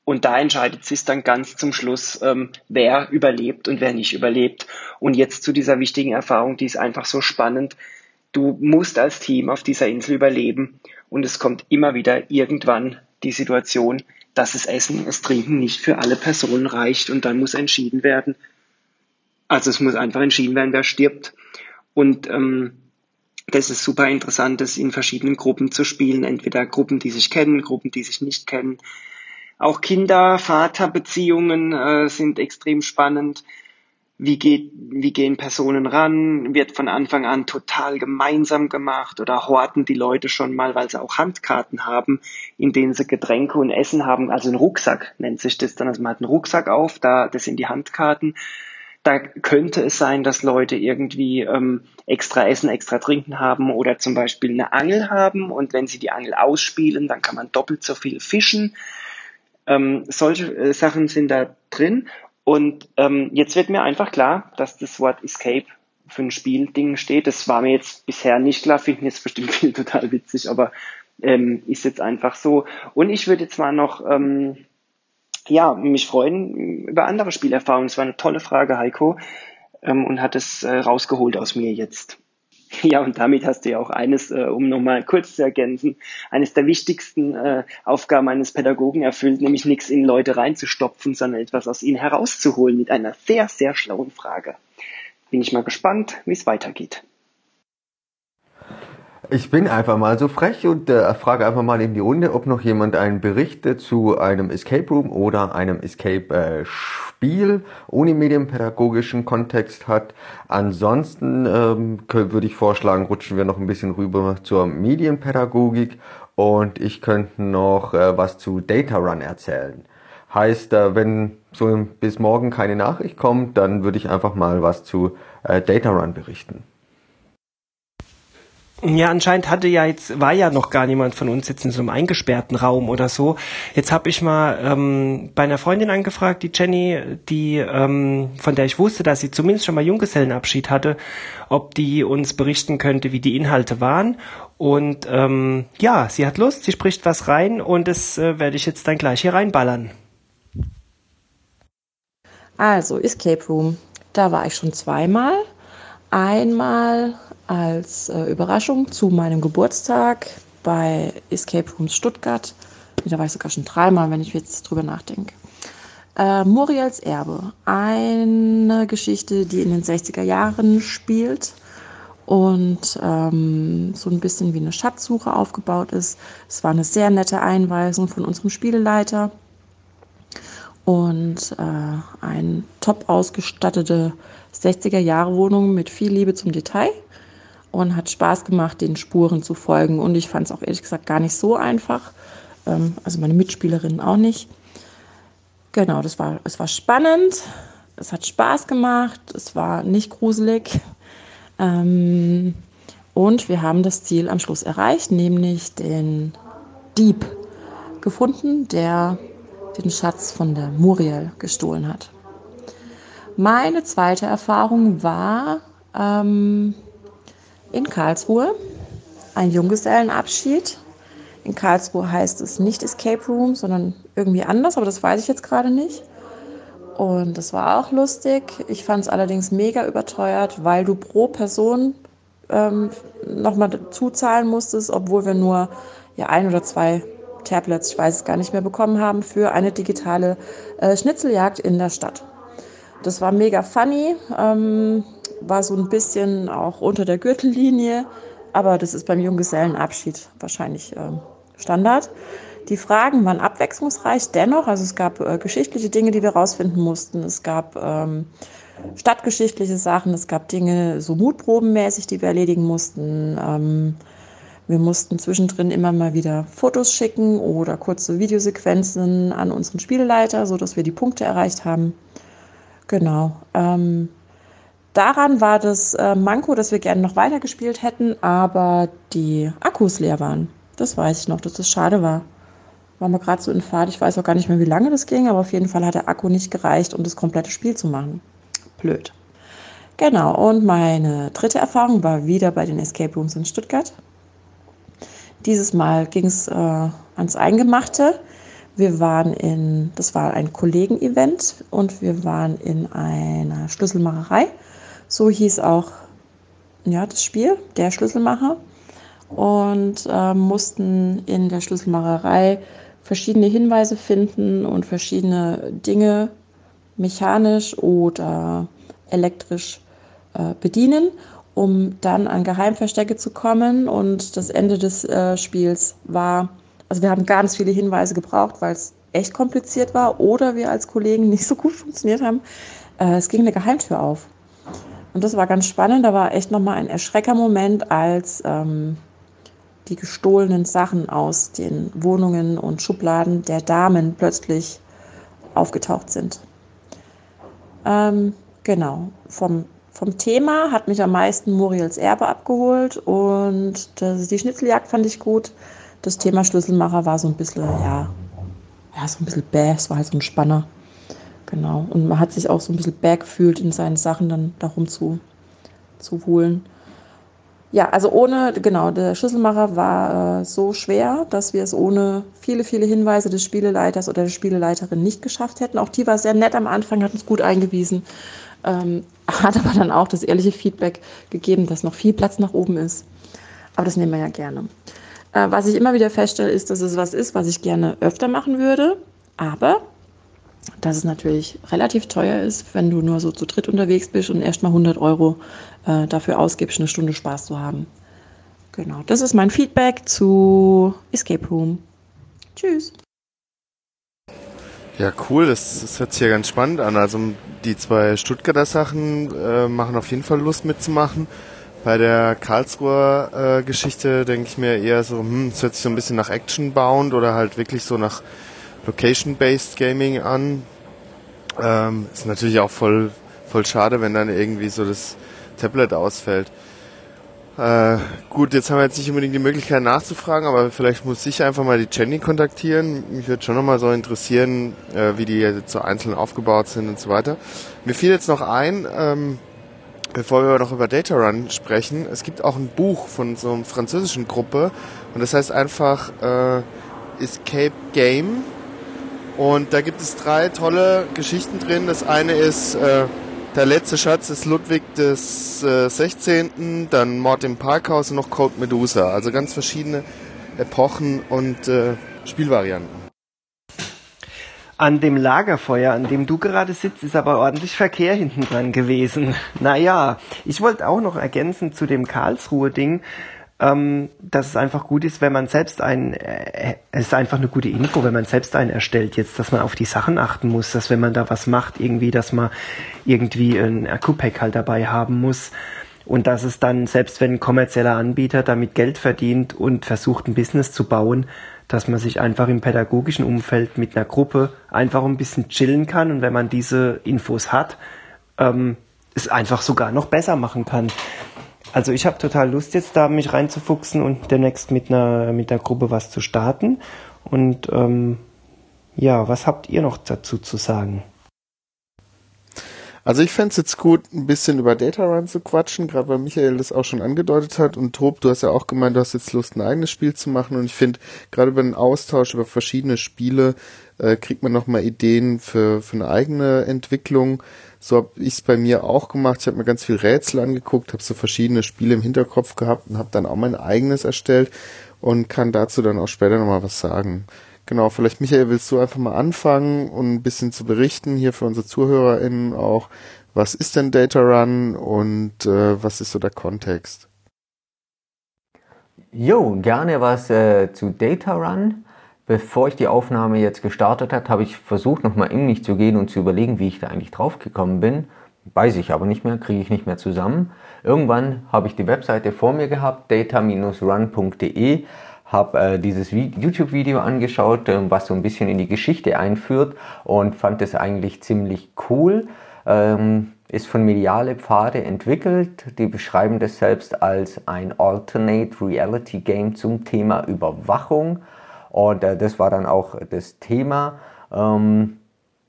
S1: Und da entscheidet sich dann ganz zum Schluss, ähm, wer überlebt und wer nicht überlebt. Und jetzt zu dieser wichtigen Erfahrung, die ist einfach so spannend. Du musst als Team auf dieser Insel überleben und es kommt immer wieder irgendwann die Situation, dass das Essen, das Trinken nicht für alle Personen reicht und dann muss entschieden werden. Also es muss einfach entschieden werden, wer stirbt. Und ähm, das ist super interessant, das in verschiedenen Gruppen zu spielen. Entweder Gruppen, die sich kennen, Gruppen, die sich nicht kennen. Auch Kinder-Vater-Beziehungen äh, sind extrem spannend. Wie geht, wie gehen Personen ran, wird von Anfang an total gemeinsam gemacht oder horten die Leute schon mal, weil sie auch Handkarten haben, in denen sie Getränke und Essen haben, also ein Rucksack nennt sich das dann, also man hat einen Rucksack auf, da, das sind die Handkarten. Da könnte es sein, dass Leute irgendwie ähm, extra Essen, extra Trinken haben oder zum Beispiel eine Angel haben. Und wenn sie die Angel ausspielen, dann kann man doppelt so viel fischen. Ähm, solche äh, Sachen sind da drin und ähm, jetzt wird mir einfach klar, dass das Wort Escape für ein Spielding steht. Das war mir jetzt bisher nicht klar, finden jetzt bestimmt [laughs] viel total witzig, aber ähm, ist jetzt einfach so. Und ich würde jetzt mal noch ähm, ja, mich freuen über andere Spielerfahrungen. Es war eine tolle Frage, Heiko, ähm, und hat es äh, rausgeholt aus mir jetzt. [laughs] Ja, und damit hast du ja auch eines, äh, um nochmal kurz zu ergänzen, eines der wichtigsten äh, Aufgaben eines Pädagogen erfüllt, nämlich nichts in Leute reinzustopfen, sondern etwas aus ihnen herauszuholen mit einer sehr, sehr schlauen Frage. Bin ich mal gespannt, wie es weitergeht.
S5: Ich bin einfach mal so frech und äh, frage einfach mal in die Runde, ob noch jemand einen Bericht zu einem Escape Room oder einem Escape äh, Spiel ohne medienpädagogischen Kontext hat. Ansonsten ähm, würde ich vorschlagen, rutschen wir noch ein bisschen rüber zur Medienpädagogik und ich könnte noch äh, was zu Data Run erzählen. Heißt, äh, wenn so bis morgen keine Nachricht kommt, dann würde ich einfach mal was zu äh, Data Run berichten.
S9: Ja, anscheinend hatte ja jetzt, war ja noch gar niemand von uns jetzt in so einem eingesperrten Raum oder so. Jetzt habe ich mal ähm, bei einer Freundin angefragt, die Jenny, die, ähm, von der ich wusste, dass sie zumindest schon mal Junggesellenabschied hatte, ob die uns berichten könnte, wie die Inhalte waren. Und ähm, ja, sie hat Lust, sie spricht was rein und das äh, werde ich jetzt dann gleich hier reinballern.
S10: Also, Escape Room. Da war ich schon zweimal. Einmal als äh, Überraschung zu meinem Geburtstag bei Escape Rooms Stuttgart. Da war ich sogar schon dreimal, wenn ich jetzt drüber nachdenke. Äh, Muriels Erbe. Eine Geschichte, die in den 60er Jahren spielt und ähm, so ein bisschen wie eine Schatzsuche aufgebaut ist. Es war eine sehr nette Einweisung von unserem Spieleleiter und äh, eine top ausgestattete 60er Jahre Wohnung mit viel Liebe zum Detail und hat Spaß gemacht, den Spuren zu folgen. Und ich fand es auch ehrlich gesagt gar nicht so einfach. Ähm, also meine Mitspielerinnen auch nicht. Genau, das war, es war spannend, es hat Spaß gemacht, es war nicht gruselig. Ähm, und wir haben das Ziel am Schluss erreicht, nämlich den Dieb gefunden, der den Schatz von der Muriel gestohlen hat. Meine zweite Erfahrung war ähm, in Karlsruhe. Ein Junggesellenabschied. In Karlsruhe heißt es nicht Escape Room, sondern irgendwie anders, aber das weiß ich jetzt gerade nicht. Und das war auch lustig. Ich fand es allerdings mega überteuert, weil du pro Person ähm, nochmal dazu zahlen musstest, obwohl wir nur ja, ein oder zwei Tablets, ich weiß es gar nicht mehr, bekommen haben für eine digitale äh, Schnitzeljagd in der Stadt. Das war mega funny. Ähm, war so ein bisschen auch unter der Gürtellinie, aber das ist beim Junggesellenabschied wahrscheinlich äh, Standard. Die Fragen waren abwechslungsreich dennoch, also es gab äh, geschichtliche Dinge, die wir rausfinden mussten, es gab ähm, stadtgeschichtliche Sachen, es gab Dinge so mutprobenmäßig, die wir erledigen mussten. Ähm, wir mussten zwischendrin immer mal wieder Fotos schicken oder kurze Videosequenzen an unseren Spieleleiter, sodass wir die Punkte erreicht haben. Genau. Ähm, Daran war das äh, Manko, dass wir gerne noch weitergespielt hätten, aber die Akkus leer waren. Das weiß ich noch, dass das schade war. Waren wir gerade so in Fahrt. Ich weiß auch gar nicht mehr, wie lange das ging, aber auf jeden Fall hat der Akku nicht gereicht, um das komplette Spiel zu machen. Blöd. Genau, und meine dritte Erfahrung war wieder bei den Escape Rooms in Stuttgart. Dieses Mal ging es äh, ans Eingemachte. Wir waren in, das war ein Kollegen-Event und wir waren in einer Schlüsselmacherei so hieß auch ja, das Spiel, der Schlüsselmacher. Und äh, mussten in der Schlüsselmacherei verschiedene Hinweise finden und verschiedene Dinge mechanisch oder elektrisch äh, bedienen, um dann an Geheimverstecke zu kommen. Und das Ende des äh, Spiels war, also wir haben ganz viele Hinweise gebraucht, weil es echt kompliziert war oder wir als Kollegen [laughs] nicht so gut funktioniert haben Äh, es ging eine Geheimtür auf. Und das war ganz spannend. Da war echt nochmal ein Erschreckermoment, als ähm, die gestohlenen Sachen aus den Wohnungen und Schubladen der Damen plötzlich aufgetaucht sind. Ähm, genau, vom, vom Thema hat mich am meisten Muriels Erbe abgeholt und das, die Schnitzeljagd fand ich gut. Das Thema Schlüsselmacher war so ein bisschen, ja, ja, so ein bisschen bäh, es war halt so ein Spanner. Genau. Und man hat sich auch so ein bisschen bäh gefühlt, in seinen Sachen dann darum zu, zu holen. Ja, also ohne, genau, der Schlüsselmacher war äh, so schwer, dass wir es ohne viele, viele Hinweise des Spieleleiters oder der Spieleleiterin nicht geschafft hätten. Auch die war sehr nett am Anfang, hat uns gut eingewiesen, ähm, [laughs] hat aber dann auch das ehrliche Feedback gegeben, dass noch viel Platz nach oben ist. Aber das nehmen wir ja gerne. Äh, was ich immer wieder feststelle, ist, dass es was ist, was ich gerne öfter machen würde, aber dass es natürlich relativ teuer ist, wenn du nur so zu dritt unterwegs bist und erstmal 100 Euro äh, dafür ausgibst, eine Stunde Spaß zu haben. Genau, das ist mein Feedback zu Escape Room. Tschüss.
S6: Ja, cool, das, das hört sich ja ganz spannend an. Also die zwei Stuttgarter Sachen äh, machen auf jeden Fall Lust mitzumachen. Bei der Karlsruher äh, Geschichte denke ich mir eher so, hm, es hört sich so ein bisschen nach Action-bound oder halt wirklich so nach Location-Based Gaming an. Ähm, ist natürlich auch voll, voll schade, wenn dann irgendwie so das Tablet ausfällt. Äh, gut, jetzt haben wir jetzt nicht unbedingt die Möglichkeit nachzufragen, aber vielleicht muss ich einfach mal die Jenny kontaktieren. Mich würde schon nochmal so interessieren, äh, wie die jetzt so einzeln aufgebaut sind und so weiter. Mir fiel jetzt noch ein, ähm, bevor wir noch über Data Run sprechen, es gibt auch ein Buch von so einer französischen Gruppe und das heißt einfach äh, Escape Game und da gibt es drei tolle Geschichten drin. Das eine ist äh, der letzte Schatz ist Ludwig des äh, 16., dann Mord im Parkhaus und noch Code Medusa. Also ganz verschiedene Epochen und äh, Spielvarianten.
S1: An dem Lagerfeuer, an dem du gerade sitzt, ist aber ordentlich Verkehr hinten dran gewesen. Naja, ich wollte auch noch ergänzen zu dem Karlsruhe-Ding ähm, dass es einfach gut ist, wenn man selbst einen, äh, es ist einfach eine gute Info, wenn man selbst einen erstellt, jetzt, dass man auf die Sachen achten muss, dass wenn man da was macht, irgendwie, dass man irgendwie ein Akku-Pack halt dabei haben muss und dass es dann, selbst wenn ein kommerzieller Anbieter damit Geld verdient und versucht, ein Business zu bauen, dass man sich einfach im pädagogischen Umfeld mit einer Gruppe einfach ein bisschen chillen kann und wenn man diese Infos hat, ähm, es einfach sogar noch besser machen kann. Also ich habe total Lust jetzt da mich reinzufuchsen und demnächst mit einer mit der Gruppe was zu starten. Und ähm, ja, was habt ihr noch dazu zu sagen?
S6: Also ich fände jetzt gut, ein bisschen über Data Run zu quatschen, gerade weil Michael das auch schon angedeutet hat. Und Tob, du hast ja auch gemeint, du hast jetzt Lust, ein eigenes Spiel zu machen. Und ich finde, gerade über den Austausch über verschiedene Spiele äh, kriegt man nochmal Ideen für, für eine eigene Entwicklung. So habe ich es bei mir auch gemacht. Ich habe mir ganz viel Rätsel angeguckt, habe so verschiedene Spiele im Hinterkopf gehabt und habe dann auch mein eigenes erstellt und kann dazu dann auch später nochmal was sagen. Genau, vielleicht Michael, willst du einfach mal anfangen und ein bisschen zu berichten hier für unsere ZuhörerInnen auch, was ist denn Data Run und äh, was ist so der Kontext?
S5: Jo, gerne was äh, zu Data Run. Bevor ich die Aufnahme jetzt gestartet habe, habe ich versucht, nochmal in mich zu gehen und zu überlegen, wie ich da eigentlich drauf gekommen bin. Weiß ich aber nicht mehr, kriege ich nicht mehr zusammen. Irgendwann habe ich die Webseite vor mir gehabt, data-run.de, habe äh, dieses YouTube-Video angeschaut, äh, was so ein bisschen in die Geschichte einführt und fand es eigentlich ziemlich cool. Ähm, ist von Mediale Pfade entwickelt. Die beschreiben das selbst als ein Alternate Reality Game zum Thema Überwachung. Und äh, das war dann auch das Thema. Ähm,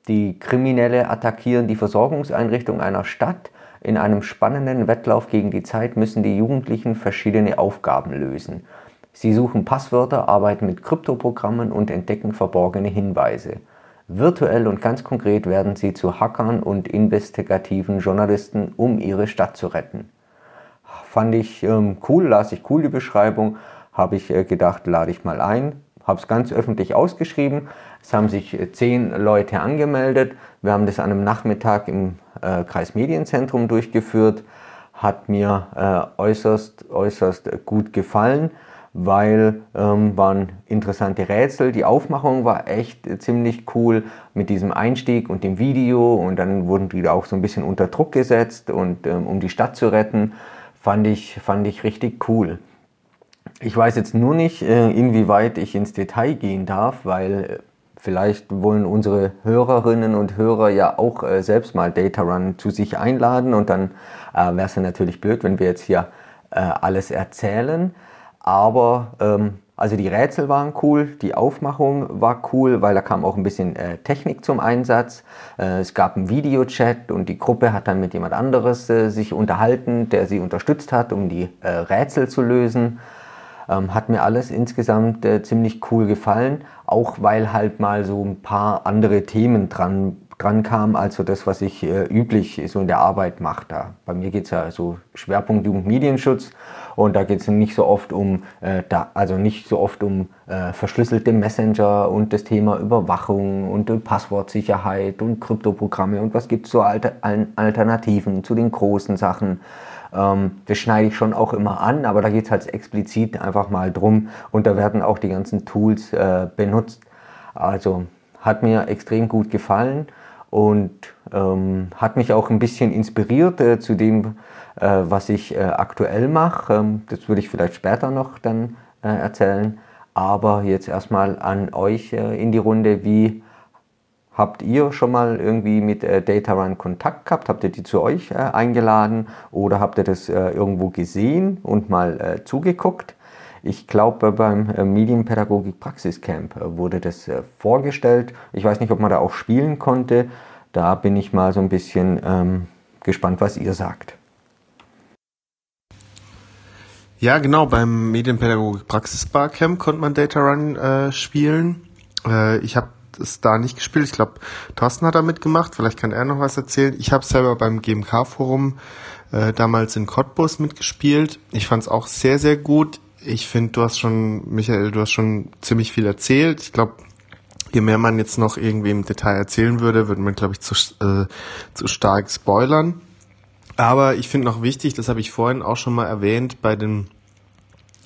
S5: die Kriminelle attackieren die Versorgungseinrichtung einer Stadt. In einem spannenden Wettlauf gegen die Zeit müssen die Jugendlichen verschiedene Aufgaben lösen. Sie suchen Passwörter, arbeiten mit Kryptoprogrammen und entdecken verborgene Hinweise. Virtuell und ganz konkret werden sie zu Hackern und investigativen Journalisten, um ihre Stadt zu retten. Fand ich ähm, cool, las ich cool die Beschreibung, habe ich äh, gedacht, lade ich mal ein, habe es ganz öffentlich ausgeschrieben. Es haben sich äh, zehn Leute angemeldet. Wir haben das an einem Nachmittag im äh, Kreismedienzentrum durchgeführt. Hat mir äh, äußerst, äußerst gut gefallen, weil ähm, waren interessante Rätsel. Die Aufmachung war echt äh, ziemlich cool mit diesem Einstieg und dem Video und dann wurden die auch so ein bisschen unter Druck gesetzt und ähm, um die Stadt zu retten, fand ich, fand ich richtig cool. Ich weiß jetzt nur nicht, äh, inwieweit ich ins Detail gehen darf, weil äh, vielleicht wollen unsere Hörerinnen und Hörer ja auch äh, selbst mal Data Run zu sich einladen und dann wäre es ja natürlich blöd, wenn wir jetzt hier alles erzählen. Aber ähm, also die Rätsel waren cool, die Aufmachung war cool, weil da kam auch ein bisschen Technik zum Einsatz. Es gab einen Videochat und die Gruppe hat dann mit jemand anderes sich unterhalten, der sie unterstützt hat, um die Rätsel zu lösen. Ähm, hat mir alles insgesamt äh, ziemlich cool gefallen, auch weil halt mal so ein paar andere Themen dran dran kam, als so das, was ich äh, üblich so in der Arbeit mache. Da. Bei mir geht es ja so Schwerpunkt Jugendmedienschutz und da geht es nicht so oft um, äh, da, also nicht so oft um äh, verschlüsselte Messenger und das Thema Überwachung und, und Passwortsicherheit und Kryptoprogramme und was gibt es so Alter, Alternativen zu den großen Sachen. Ähm, das schneide ich schon auch immer an, aber da geht es halt explizit einfach mal drum und da werden auch die ganzen Tools äh, benutzt. Also hat mir extrem gut gefallen und ähm, hat mich auch ein bisschen inspiriert äh, zu dem, äh, was ich äh, aktuell mache. Ähm, das würde ich vielleicht später noch dann äh, erzählen. Aber jetzt erstmal an euch äh, in die Runde. Wie habt ihr schon mal irgendwie mit äh, Data Run Kontakt gehabt? Habt ihr die zu euch eingeladen oder habt ihr das irgendwo gesehen und mal zugeguckt? Ich glaube, beim äh, Medienpädagogik Praxiscamp äh, wurde das äh, vorgestellt. Ich weiß nicht, ob man da auch spielen konnte. Da bin ich mal so ein bisschen ähm, gespannt, was ihr sagt.
S6: Ja, genau. Beim Medienpädagogik Praxisbarcamp konnte man Data Run äh, spielen. Äh, ich habe es da nicht gespielt. Ich glaube, Thorsten hat da mitgemacht. Vielleicht kann er noch was erzählen. Ich habe selber beim GMK-Forum äh, damals in Cottbus mitgespielt. Ich fand es auch sehr, sehr gut ich finde, du hast schon, Michael, du hast schon ziemlich viel erzählt. Ich glaube, je mehr man jetzt noch irgendwie im Detail erzählen würde, würde man, glaube ich, zu, äh, zu stark spoilern. Aber ich finde noch wichtig, das habe ich vorhin auch schon mal erwähnt, bei den,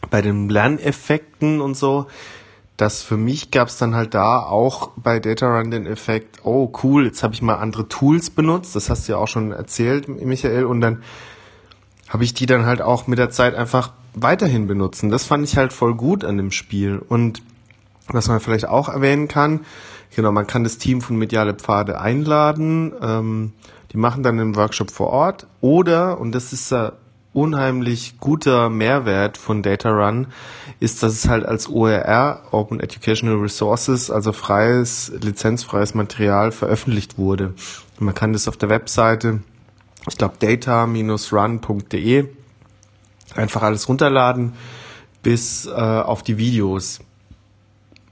S6: bei den Lerneffekten und so, dass für mich gab es dann halt da auch bei Data Run den Effekt, oh cool, jetzt habe ich mal andere Tools benutzt, das hast du ja auch schon erzählt, Michael, und dann habe ich die dann halt auch mit der Zeit einfach weiterhin benutzen. Das fand ich halt voll gut an dem Spiel. Und was man vielleicht auch erwähnen kann, genau, man kann das Team von Mediale Pfade einladen. Ähm, die machen dann einen Workshop vor Ort. Oder, und das ist ein unheimlich guter Mehrwert von Data Run, ist, dass es halt als OER, Open Educational Resources, also freies, lizenzfreies Material veröffentlicht wurde. Man kann das auf der Webseite, ich glaube, data-run.de einfach alles runterladen bis äh, auf die Videos.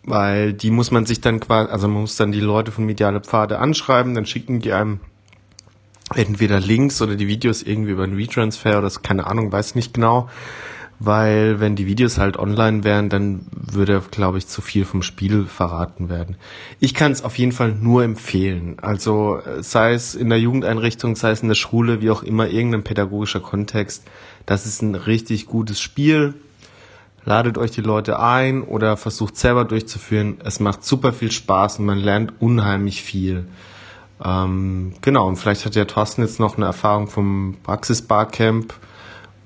S6: Weil die muss man sich dann quasi, also man muss dann die Leute von Mediale Pfade anschreiben, dann schicken die einem entweder Links oder die Videos irgendwie über einen Retransfer oder das, keine Ahnung, weiß nicht genau. Weil wenn die Videos halt online wären, dann würde, glaube ich, zu viel vom Spiel verraten werden. Ich kann es auf jeden Fall nur empfehlen. Also sei es in der Jugendeinrichtung, sei es in der Schule, wie auch immer, irgendein pädagogischer Kontext das ist ein richtig gutes Spiel. Ladet euch die Leute ein oder versucht selber durchzuführen. Es macht super viel Spaß und man lernt unheimlich viel. Ähm, genau, und vielleicht hat ja Thorsten jetzt noch eine Erfahrung vom Praxis-Barcamp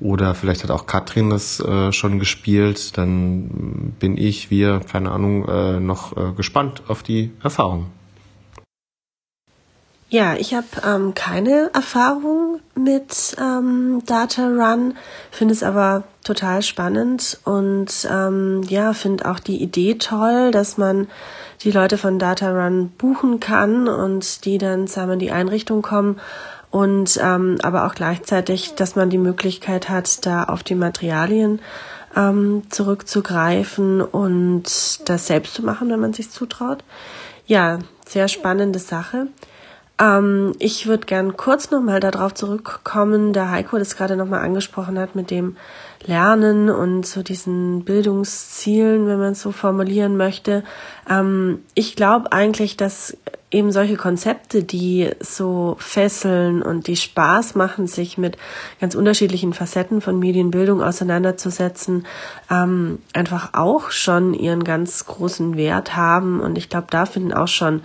S6: oder vielleicht hat auch Katrin das äh, schon gespielt. Dann bin ich, wir, keine Ahnung, äh, noch äh, gespannt auf die Erfahrung.
S11: Ja, ich habe ähm, keine Erfahrung mit ähm, Data Run, finde es aber total spannend und ähm, ja, finde auch die Idee toll, dass man die Leute von Data Run buchen kann und die dann zusammen in die Einrichtung kommen und ähm, aber auch gleichzeitig, dass man die Möglichkeit hat, da auf die Materialien ähm, zurückzugreifen und das selbst zu machen, wenn man sich zutraut. Ja, sehr spannende Sache. Ähm, ich würde gern kurz nochmal darauf zurückkommen, der Heiko das gerade nochmal angesprochen hat mit dem Lernen und so diesen Bildungszielen, wenn man es so formulieren möchte. Ähm, ich glaube eigentlich, dass eben solche Konzepte, die so fesseln und die Spaß machen, sich mit ganz unterschiedlichen Facetten von Medienbildung auseinanderzusetzen, ähm, einfach auch schon ihren ganz großen Wert haben. Und ich glaube, da finden auch schon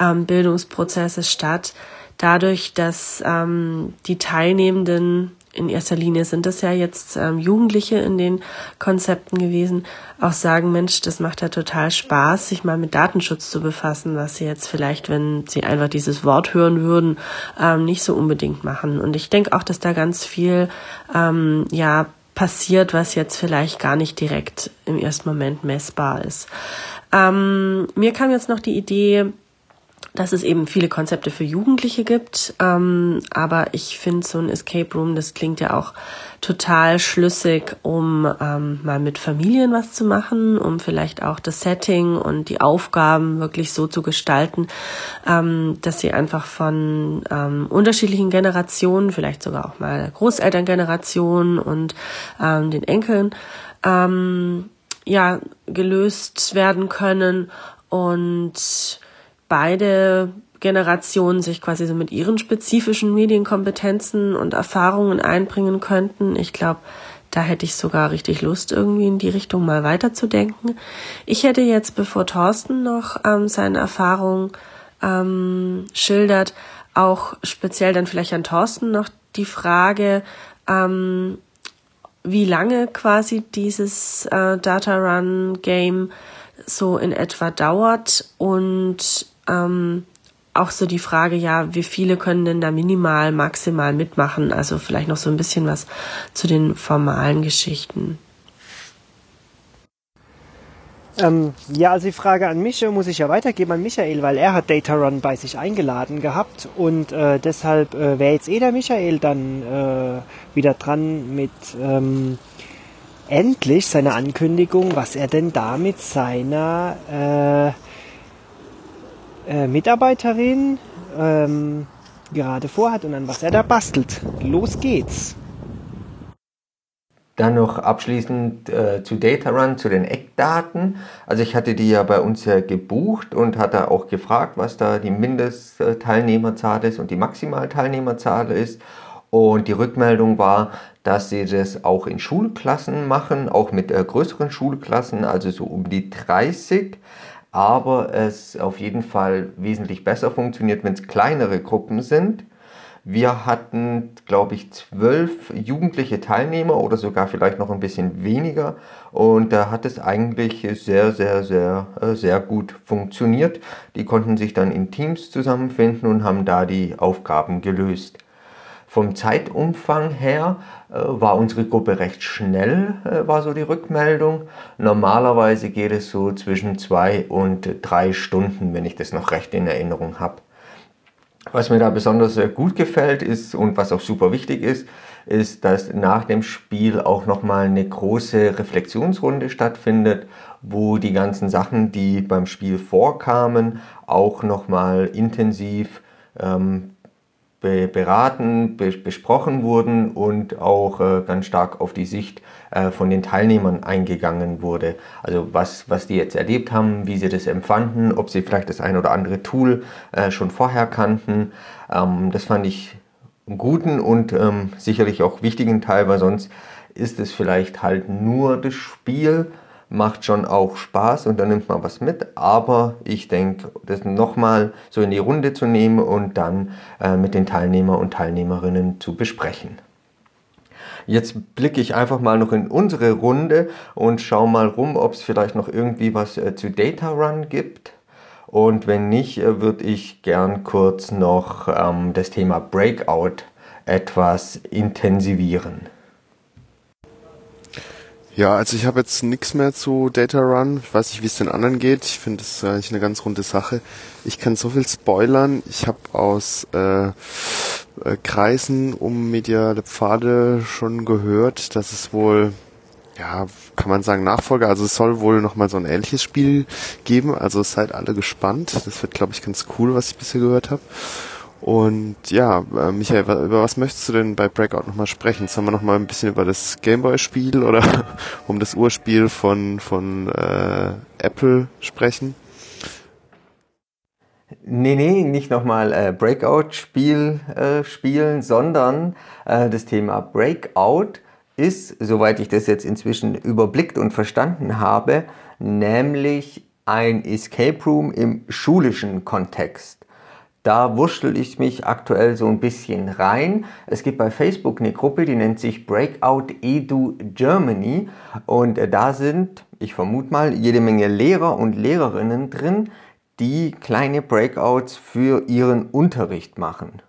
S11: ähm, Bildungsprozesse statt. Dadurch, dass ähm, die Teilnehmenden in erster Linie sind das ja jetzt ähm, Jugendliche in den Konzepten gewesen, auch sagen, Mensch, das macht ja total Spaß, sich mal mit Datenschutz zu befassen, was sie jetzt vielleicht, wenn sie einfach dieses Wort hören würden, ähm, nicht so unbedingt machen. Und ich denke auch, dass da ganz viel ähm, ja passiert, was jetzt vielleicht gar nicht direkt im ersten Moment messbar ist. Ähm, mir kam jetzt noch die Idee, dass es eben viele Konzepte für Jugendliche gibt. Ähm, aber ich finde so ein Escape Room, das klingt ja auch total schlüssig, um ähm, mal mit Familien was zu machen, um vielleicht auch das Setting und die Aufgaben wirklich so zu gestalten, ähm, dass sie einfach von ähm, unterschiedlichen Generationen, vielleicht sogar auch mal Großelterngenerationen und ähm, den Enkeln, ähm, ja, gelöst werden können und beide Generationen sich quasi so mit ihren spezifischen Medienkompetenzen und Erfahrungen einbringen könnten. Ich glaube, da hätte ich sogar richtig Lust, irgendwie in die Richtung mal weiterzudenken. Ich hätte jetzt, bevor Thorsten noch ähm, seine Erfahrung ähm, schildert, auch speziell dann vielleicht an Thorsten noch die Frage, ähm, wie lange quasi dieses äh, Data Run Game so in etwa dauert und ähm, auch so die Frage, ja, wie viele können denn da minimal, maximal mitmachen? Also vielleicht noch so ein bisschen was zu den formalen Geschichten.
S1: Ähm, ja, also die Frage an mich muss ich ja weitergeben an Michael, weil er hat Data Run bei sich eingeladen gehabt und äh, deshalb äh, wäre jetzt eh der Michael dann äh, wieder dran mit ähm, endlich seiner Ankündigung, was er denn da mit seiner äh, äh, Mitarbeiterin ähm, gerade vorhat und an was er da bastelt. Los geht's.
S5: Dann noch abschließend äh, zu Data Run, zu den Eckdaten. Also ich hatte die ja bei uns ja gebucht und hatte auch gefragt, was da die Mindestteilnehmerzahl ist und die Maximalteilnehmerzahl ist. Und die Rückmeldung war, dass sie das auch in Schulklassen machen, auch mit äh, größeren Schulklassen, also so um die 30 aber es auf jeden Fall wesentlich besser funktioniert, wenn es kleinere Gruppen sind. Wir hatten, glaube ich, zwölf jugendliche Teilnehmer oder sogar vielleicht noch ein bisschen weniger. Und da hat es eigentlich sehr, sehr, sehr, äh, sehr gut funktioniert. Die konnten sich dann in Teams zusammenfinden und haben da die Aufgaben gelöst. Vom Zeitumfang her äh, war unsere Gruppe recht schnell, äh, war so die Rückmeldung. Normalerweise geht es so zwischen zwei und drei Stunden, wenn ich das noch recht in Erinnerung habe. Was mir da besonders gut gefällt ist und was auch super wichtig ist, ist, dass nach dem Spiel auch nochmal eine große Reflexionsrunde stattfindet, wo die ganzen Sachen, die beim Spiel vorkamen, auch nochmal intensiv ähm, beraten, besprochen wurden und auch äh, ganz stark auf die Sicht äh, von den Teilnehmern eingegangen wurde. Also was, was die jetzt erlebt haben, wie sie das empfanden, ob sie vielleicht das ein oder andere Tool äh, schon vorher kannten. Ähm, das fand ich einen guten und ähm, sicherlich auch wichtigen Teil, weil sonst ist es vielleicht halt nur das Spiel macht schon auch Spaß und da nimmt man was mit. Aber ich denke, das nochmal so in die Runde zu nehmen und dann äh, mit den Teilnehmer und Teilnehmerinnen zu besprechen. Jetzt blicke ich einfach mal noch in unsere Runde und schaue mal rum, ob es vielleicht noch irgendwie was äh, zu Data Run gibt. Und wenn nicht, äh, würde ich gern kurz noch ähm, das Thema Breakout etwas intensivieren.
S6: Ja, also ich habe jetzt nichts mehr zu Data Run. Ich weiß nicht, wie es den anderen geht. Ich finde es eigentlich eine ganz runde Sache. Ich kann so viel spoilern. Ich habe aus äh, äh, Kreisen um mediale Pfade schon gehört, dass es wohl, ja, kann man sagen, Nachfolger. Also es soll wohl nochmal so ein ähnliches Spiel geben. Also seid alle gespannt. Das wird, glaube ich, ganz cool, was ich bisher gehört habe. Und ja, äh, Michael, über was möchtest du denn bei Breakout nochmal sprechen? Sollen wir nochmal ein bisschen über das Gameboy-Spiel oder [laughs] um das Urspiel von, von äh, Apple sprechen?
S5: Nee, nee, nicht nochmal äh, Breakout-Spiel äh, spielen, sondern äh, das Thema Breakout ist, soweit ich das jetzt inzwischen überblickt und verstanden habe, nämlich ein Escape Room im schulischen Kontext. Da wurschtel ich mich aktuell so ein bisschen rein. Es gibt bei Facebook eine Gruppe, die nennt sich Breakout Edu Germany und äh, da sind, ich vermute mal, jede Menge Lehrer und Lehrerinnen drin, die kleine Breakouts für ihren Unterricht machen.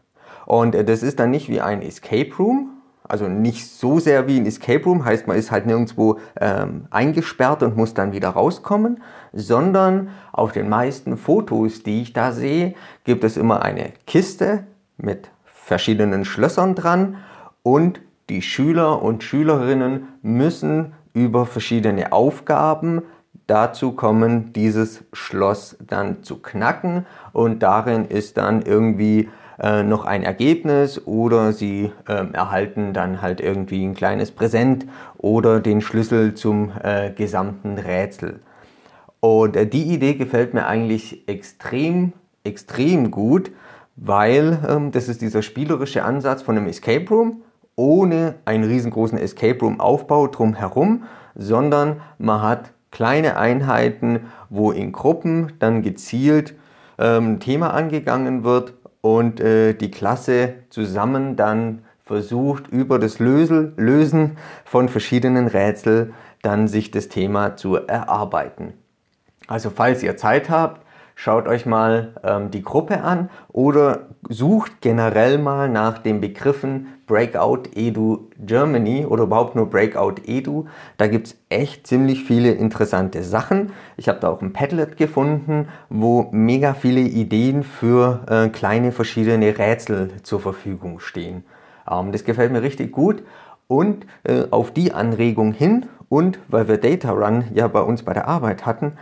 S5: Und äh, das ist dann nicht wie ein Escape Room, also nicht so sehr wie ein Escape Room, heißt man ist halt nirgendwo ähm, eingesperrt und muss dann wieder rauskommen, sondern auf den meisten Fotos, die ich da sehe, gibt es immer eine Kiste mit verschiedenen Schlössern dran und die Schüler und Schülerinnen müssen über verschiedene Aufgaben dazu kommen, dieses Schloss dann zu knacken und darin ist dann irgendwie äh, noch ein Ergebnis oder sie äh, erhalten dann halt irgendwie ein kleines Präsent oder den Schlüssel zum äh, gesamten Rätsel. Und äh, die Idee gefällt mir eigentlich extrem, extrem gut, weil ähm, das ist dieser spielerische Ansatz von einem Escape Room ohne einen riesengroßen Escape Room Aufbau drumherum, sondern man hat kleine Einheiten, wo in Gruppen dann gezielt ähm, ein Thema angegangen wird und äh, die Klasse zusammen dann versucht, über das Lösel, Lösen von verschiedenen Rätsel dann sich das Thema zu erarbeiten. Also falls ihr Zeit habt, schaut euch mal ähm, die Gruppe an oder sucht generell mal nach den Begriffen Breakout Edu Germany oder überhaupt nur Breakout Edu. Da gibt es echt ziemlich viele interessante Sachen. Ich habe da auch ein Padlet gefunden, wo mega viele Ideen für äh, kleine verschiedene Rätsel zur Verfügung stehen. Ähm, das gefällt mir richtig gut. Und äh, auf die Anregung hin und weil wir Data Run ja bei uns bei der Arbeit hatten,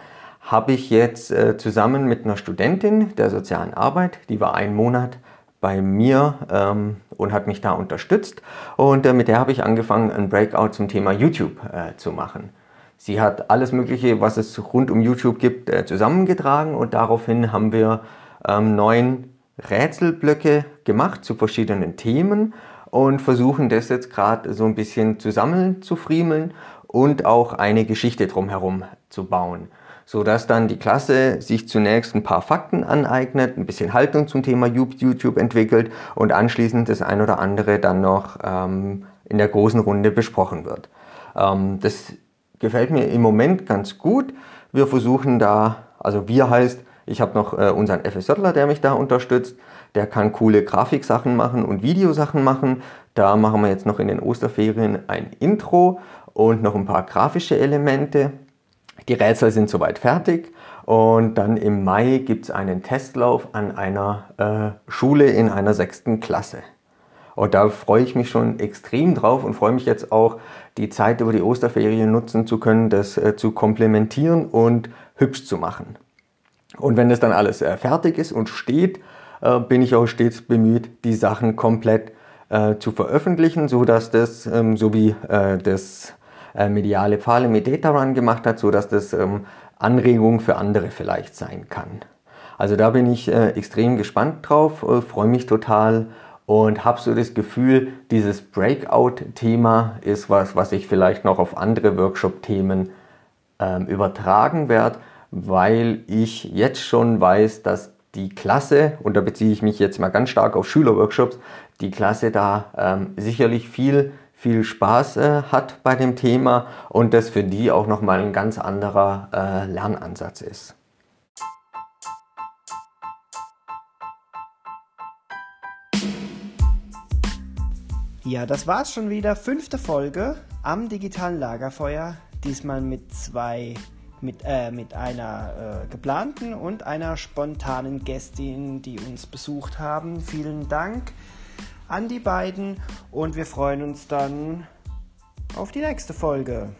S5: habe ich jetzt äh, zusammen mit einer Studentin der sozialen Arbeit, die war einen Monat bei mir ähm, und hat mich da unterstützt. Und äh, mit der habe ich angefangen, ein Breakout zum Thema YouTube äh, zu machen. Sie hat alles Mögliche, was es rund um YouTube gibt, äh, zusammengetragen. Und daraufhin haben wir ähm, neun Rätselblöcke gemacht zu verschiedenen Themen und versuchen das jetzt gerade so ein bisschen zusammenzufriemeln und auch eine Geschichte drumherum zu bauen so dass dann die Klasse sich zunächst ein paar Fakten aneignet, ein bisschen Haltung zum Thema YouTube entwickelt und anschließend das ein oder andere dann noch ähm, in der großen Runde besprochen wird. Ähm, das gefällt mir im Moment ganz gut. Wir versuchen da, also wir heißt, ich habe noch äh, unseren FSJler, der mich da unterstützt. Der kann coole Grafiksachen machen und Videosachen machen. Da machen wir jetzt noch in den Osterferien ein Intro und noch ein paar grafische Elemente. Die Rätsel sind soweit fertig und dann im Mai gibt es einen Testlauf an einer äh, Schule in einer sechsten Klasse. Und da freue ich mich schon extrem drauf und freue mich jetzt auch, die Zeit über die Osterferien nutzen zu können, das äh, zu komplementieren und hübsch zu machen. Und wenn das dann alles äh, fertig ist und steht, äh, bin ich auch stets bemüht, die Sachen komplett äh, zu veröffentlichen, so dass das, ähm, so wie äh, das äh, mediale Pfade mit Data Run gemacht hat, sodass das ähm, Anregung für andere vielleicht sein kann. Also da bin ich äh, extrem gespannt drauf, äh, freue mich total und habe so das Gefühl, dieses Breakout-Thema ist was, was ich vielleicht noch auf andere Workshop-Themen ähm, übertragen werde, weil ich jetzt schon weiß, dass die Klasse, und da beziehe ich mich jetzt mal ganz stark auf Schülerworkshops, die Klasse da ähm, sicherlich viel viel Spaß äh, hat bei dem Thema und das für die auch nochmal ein ganz anderer äh, Lernansatz ist.
S1: Ja, das war's schon wieder. Fünfte Folge am digitalen Lagerfeuer. Diesmal mit zwei, mit, äh, mit einer äh, geplanten und einer spontanen Gästin, die uns besucht haben. Vielen Dank an die beiden und wir freuen uns dann auf die nächste Folge.